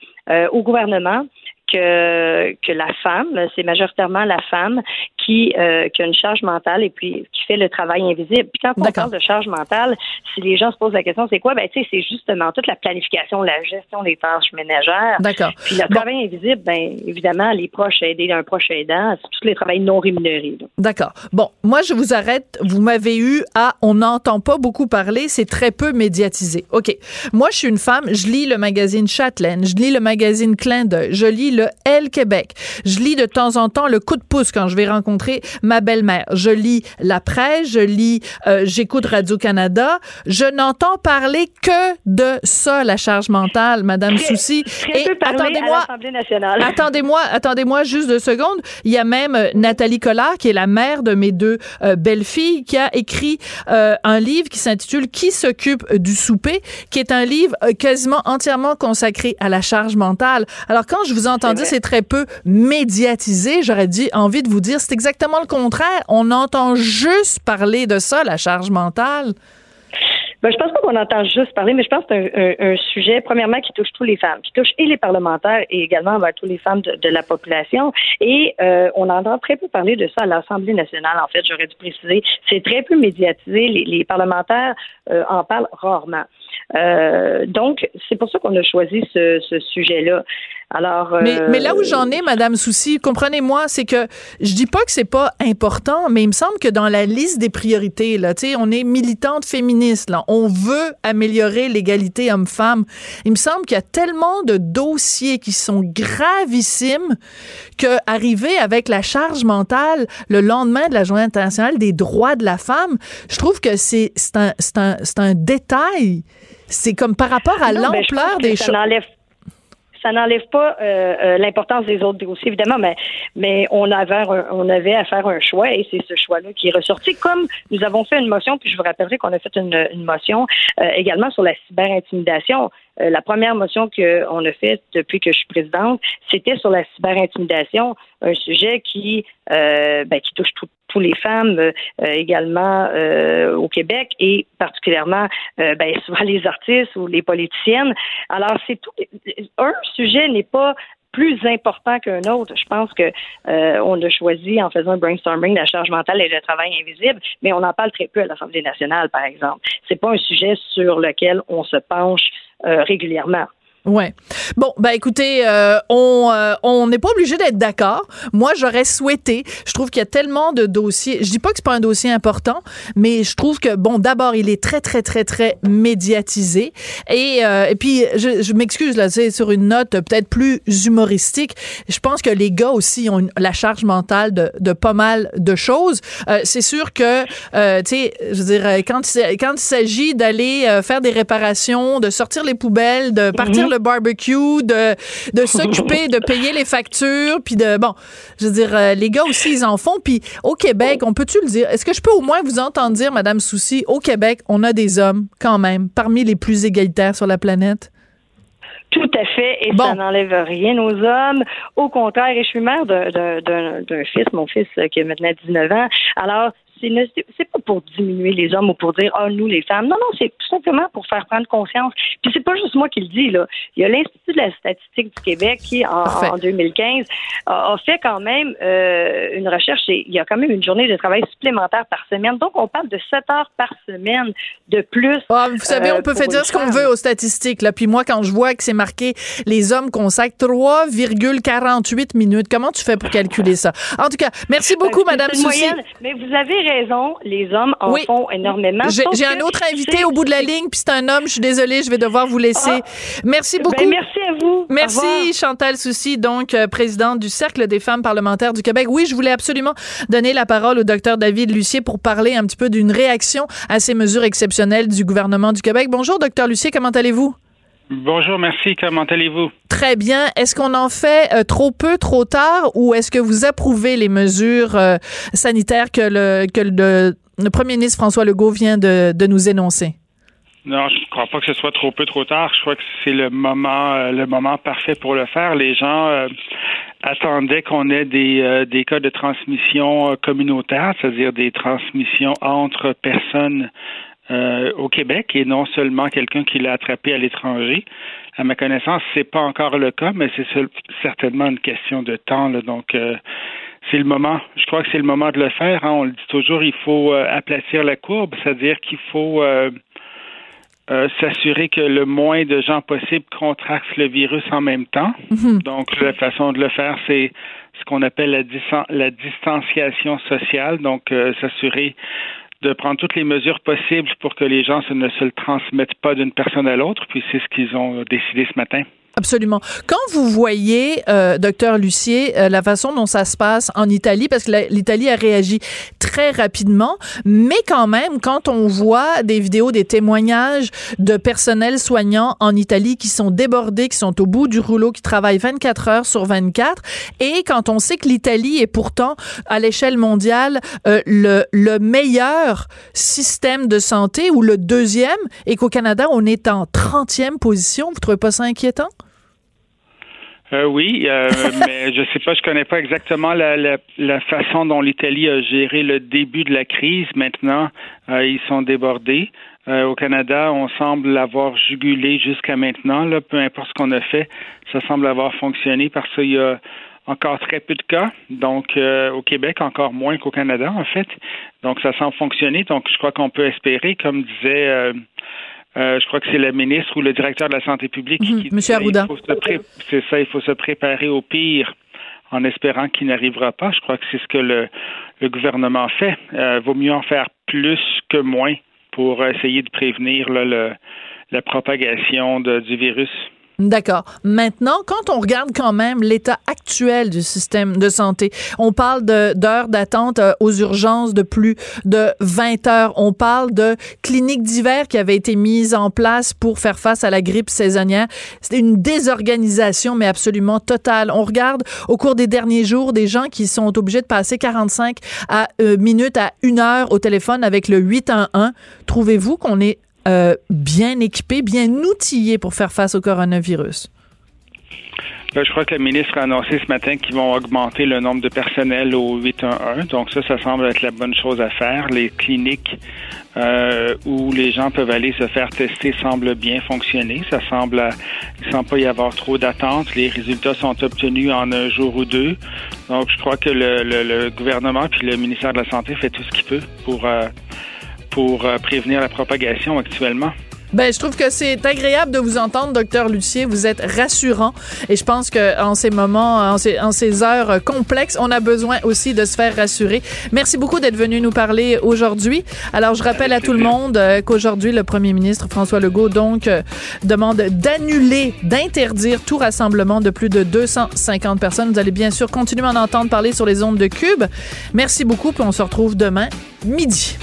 au gouvernement que, que la femme, c'est majoritairement la femme qui, euh, qui a une charge mentale et puis qui fait le travail invisible. Puis quand on parle de charge mentale, si les gens se posent la question, c'est quoi? Ben, tu sais, c'est justement toute la planification, la gestion des tâches ménagères. D'accord. Puis le travail invisible, ben, évidemment, les proches aider un proche aidant, c'est tous les travails non rémunérés. D'accord. Bon, moi, je vous arrête. Vous m'avez eu à on n'entend pas beaucoup parler, c'est très peu médiatisé. OK. Moi, je suis une femme, je lis le magazine Châtelaine, je lis le magazine Clin d'œil, je lis le le Elle Québec. Je lis de temps en temps le coup de pouce quand je vais rencontrer ma belle-mère. Je lis la presse, je lis, euh, j'écoute Radio-Canada. Je n'entends parler que de ça, la charge mentale, Madame Soucy. Et attendez-moi, attendez-moi, attendez-moi juste deux secondes. Il y a même euh, Nathalie Collard, qui est la mère de mes deux euh, belles-filles, qui a écrit un livre qui s'intitule Qui s'occupe du souper, qui est un livre quasiment entièrement consacré à la charge mentale. Alors quand je vous entends dire c'est très peu médiatisé, j'aurais dit envie de vous dire c'est exactement le contraire. On entend juste parler de ça, la charge mentale. Ben, je pense pas qu'on entend juste parler, mais je pense que c'est un, sujet, premièrement, qui touche tous les femmes, qui touche et les parlementaires et également ben, tous les femmes de, la population. Et euh, on entend très peu parler de ça à l'Assemblée nationale, en fait, j'aurais dû préciser. C'est très peu médiatisé. Les, parlementaires euh, en parlent rarement. Euh, donc, c'est pour ça qu'on a choisi ce, ce sujet-là. Alors, mais, mais, là où j'en ai, Madame Souci, comprenez-moi, c'est que je dis pas que c'est pas important, mais il me semble que dans la liste des priorités, là, tu sais, on est militante féministe, là, on veut améliorer l'égalité homme-femme. Il me semble qu'il y a tellement de dossiers qui sont gravissimes que arriver avec la charge mentale le lendemain de la Journée internationale des droits de la femme, je trouve que c'est un, un, un détail. C'est comme par rapport à l'ampleur des choses ça n'enlève pas euh, euh, l'importance des autres dossiers, évidemment, mais, mais on, avait on avait à faire un choix et c'est ce choix-là qui est ressorti. Comme nous avons fait une motion, puis je vous rappellerai qu'on a fait une, une motion euh, également sur la cyberintimidation. La première motion qu'on a faite depuis que je suis présidente, c'était sur la cyberintimidation, un sujet qui, ben, qui touche tout, tous les femmes euh, également euh, au Québec et particulièrement euh, ben, souvent les artistes ou les politiciennes. Alors c'est tout. Un sujet n'est pas plus important qu'un autre. Je pense que on a choisi en faisant un brainstorming la charge mentale et le travail invisible, mais on en parle très peu à l'Assemblée nationale, par exemple. C'est pas un sujet sur lequel on se penche régulièrement. Ouais. Bon, ben écoutez, euh, on euh, on n'est pas obligé d'être d'accord. Moi, j'aurais souhaité. Je trouve qu'il y a tellement de dossiers. Je dis pas que c'est pas un dossier important, mais je trouve que bon, d'abord, il est très très très très médiatisé et euh, et puis je, je m'excuse là, c'est sur une note peut-être plus humoristique. Je pense que les gars aussi ont la charge mentale de, de pas mal de choses. c'est sûr que tu sais, je veux dire quand quand il s'agit d'aller faire des réparations, de sortir les poubelles, de partir le barbecue, de, de s'occuper, de payer les factures, puis de bon, je veux dire, euh, les gars aussi ils en font. Puis au Québec, on peut-tu le dire? Est-ce que je peux au moins vous entendre dire, Madame Soucy, au Québec, on a des hommes quand même parmi les plus égalitaires sur la planète? Tout à fait, et ça n'enlève rien aux hommes. Au contraire, et je suis mère d'un fils, mon fils qui a maintenant 19 ans. Alors, c'est pas pour diminuer les hommes ou pour dire ah nous les femmes. Non non, c'est tout simplement pour faire prendre conscience. Puis c'est pas juste moi qui le dis là. Il y a l'Institut de la statistique du Québec qui en, 2015 a, fait quand même euh, une recherche. Et il y a quand même une journée de travail supplémentaire par semaine. Donc on parle de 7 heures par semaine de plus. Ah, vous savez, on euh, peut faire dire ce qu'on veut aux statistiques là. Puis moi quand je vois que c'est marqué les hommes consacrent 3,48 minutes, comment tu fais pour calculer ça? En tout cas, merci beaucoup, Madame Soucy. Mais vous avez raison, les hommes en font énormément. J'ai un autre invité au bout de la ligne, puis c'est un homme. Je suis désolée, je vais devoir vous laisser. Ah. merci ben, beaucoup. merci à vous. Merci, Chantal Soucy, donc euh, présidente du Cercle des femmes parlementaires du Québec. Oui, je voulais absolument donner la parole au docteur David Lucier pour parler un petit peu d'une réaction à ces mesures exceptionnelles du gouvernement du Québec. Bonjour, docteur Lucier, comment allez-vous? Bonjour, merci. Comment allez-vous? Très bien. Est-ce qu'on en fait euh, trop peu, trop tard, ou est-ce que vous approuvez les mesures euh, sanitaires que le, que le, premier ministre François Legault vient de, nous énoncer? Non, je ne crois pas que ce soit trop peu, trop tard. Je crois que c'est le moment, euh, le moment parfait pour le faire. Les gens attendaient qu'on ait des, des cas de transmission communautaire, c'est-à-dire des transmissions entre personnes euh, au Québec et non seulement quelqu'un qui l'a attrapé à l'étranger. À ma connaissance, c'est pas encore le cas, mais c'est certainement une question de temps. donc, euh, c'est le moment. Je crois que c'est le moment de le faire. Hein. On le dit toujours, il faut euh, aplatir la courbe, c'est-à-dire qu'il faut s'assurer que le moins de gens possible contractent le virus en même temps. Mm-hmm. Donc, la façon de le faire, c'est ce qu'on appelle la, la distanciation sociale. Donc, s'assurer de prendre toutes les mesures possibles pour que les gens ne se le transmettent pas d'une personne à l'autre, puis c'est ce qu'ils ont décidé ce matin. Absolument. Quand vous voyez, euh, docteur Lucier, euh, la façon dont ça se passe en Italie, parce que l'Italie a réagi très rapidement, mais quand même, quand on voit des vidéos, des témoignages de personnel soignant en Italie qui sont débordés, qui sont au bout du rouleau, qui travaillent 24 heures sur 24, et quand on sait que l'Italie est pourtant à l'échelle mondiale euh, le, le meilleur système de santé ou le deuxième, et qu'au Canada, on est en 30e position, vous trouvez pas ça inquiétant? Euh, oui, euh, mais je sais pas, je connais pas exactement la, la, la façon dont l'Italie a géré le début de la crise. Maintenant, euh, ils sont débordés. Euh, au Canada, on semble l'avoir jugulé jusqu'à maintenant. Là, peu importe ce qu'on a fait, ça semble avoir fonctionné parce qu'il y a encore très peu de cas. Donc, au Québec, encore moins qu'au Canada, en fait. Donc, ça semble fonctionner. Donc, je crois qu'on peut espérer, comme disait euh, je crois que c'est le ministre ou le directeur de la santé publique mhm. qui Monsieur Arruda. C'est ça, il faut se préparer au pire en espérant qu'il n'arrivera pas. Je crois que c'est ce que le, le gouvernement fait. Euh, vaut mieux en faire plus que moins pour essayer de prévenir le, la propagation de, du virus. D'accord. Maintenant, quand on regarde quand même l'état actuel du système de santé, on parle d'heures d'attente euh, aux urgences de plus de 20 heures. On parle de cliniques d'hiver qui avaient été mises en place pour faire face à la grippe saisonnière. C'est une désorganisation, mais absolument totale. On regarde au cours des derniers jours des gens qui sont obligés de passer 45 à, euh, minutes à une heure au téléphone avec le 811. Trouvez-vous qu'on est euh, bien équipés, bien outillés pour faire face au coronavirus? je crois que le ministre a annoncé ce matin qu'ils vont augmenter le nombre de personnel au 811. Donc ça, ça semble être la bonne chose à faire. Les cliniques euh, où les gens peuvent aller se faire tester semblent bien fonctionner. Ça semble, semble pas y avoir trop d'attentes. Les résultats sont obtenus en un jour ou deux. Donc je crois que le, gouvernement puis le ministère de la Santé fait tout ce qu'il peut pour euh, pour euh, prévenir la propagation actuellement? Ben, je trouve que c'est agréable de vous entendre, docteur Lucier. Vous êtes rassurant. Et je pense que en ces moments, en ces, en ces heures complexes, on a besoin aussi de se faire rassurer. Merci beaucoup d'être venu nous parler aujourd'hui. Alors, je rappelle à tout le monde euh, qu'aujourd'hui, le premier ministre François Legault, donc, euh, demande d'annuler, d'interdire tout rassemblement de plus de 250 personnes. Vous allez bien sûr continuer à en entendre parler sur les ondes de Cube. Merci beaucoup, puis on se retrouve demain midi.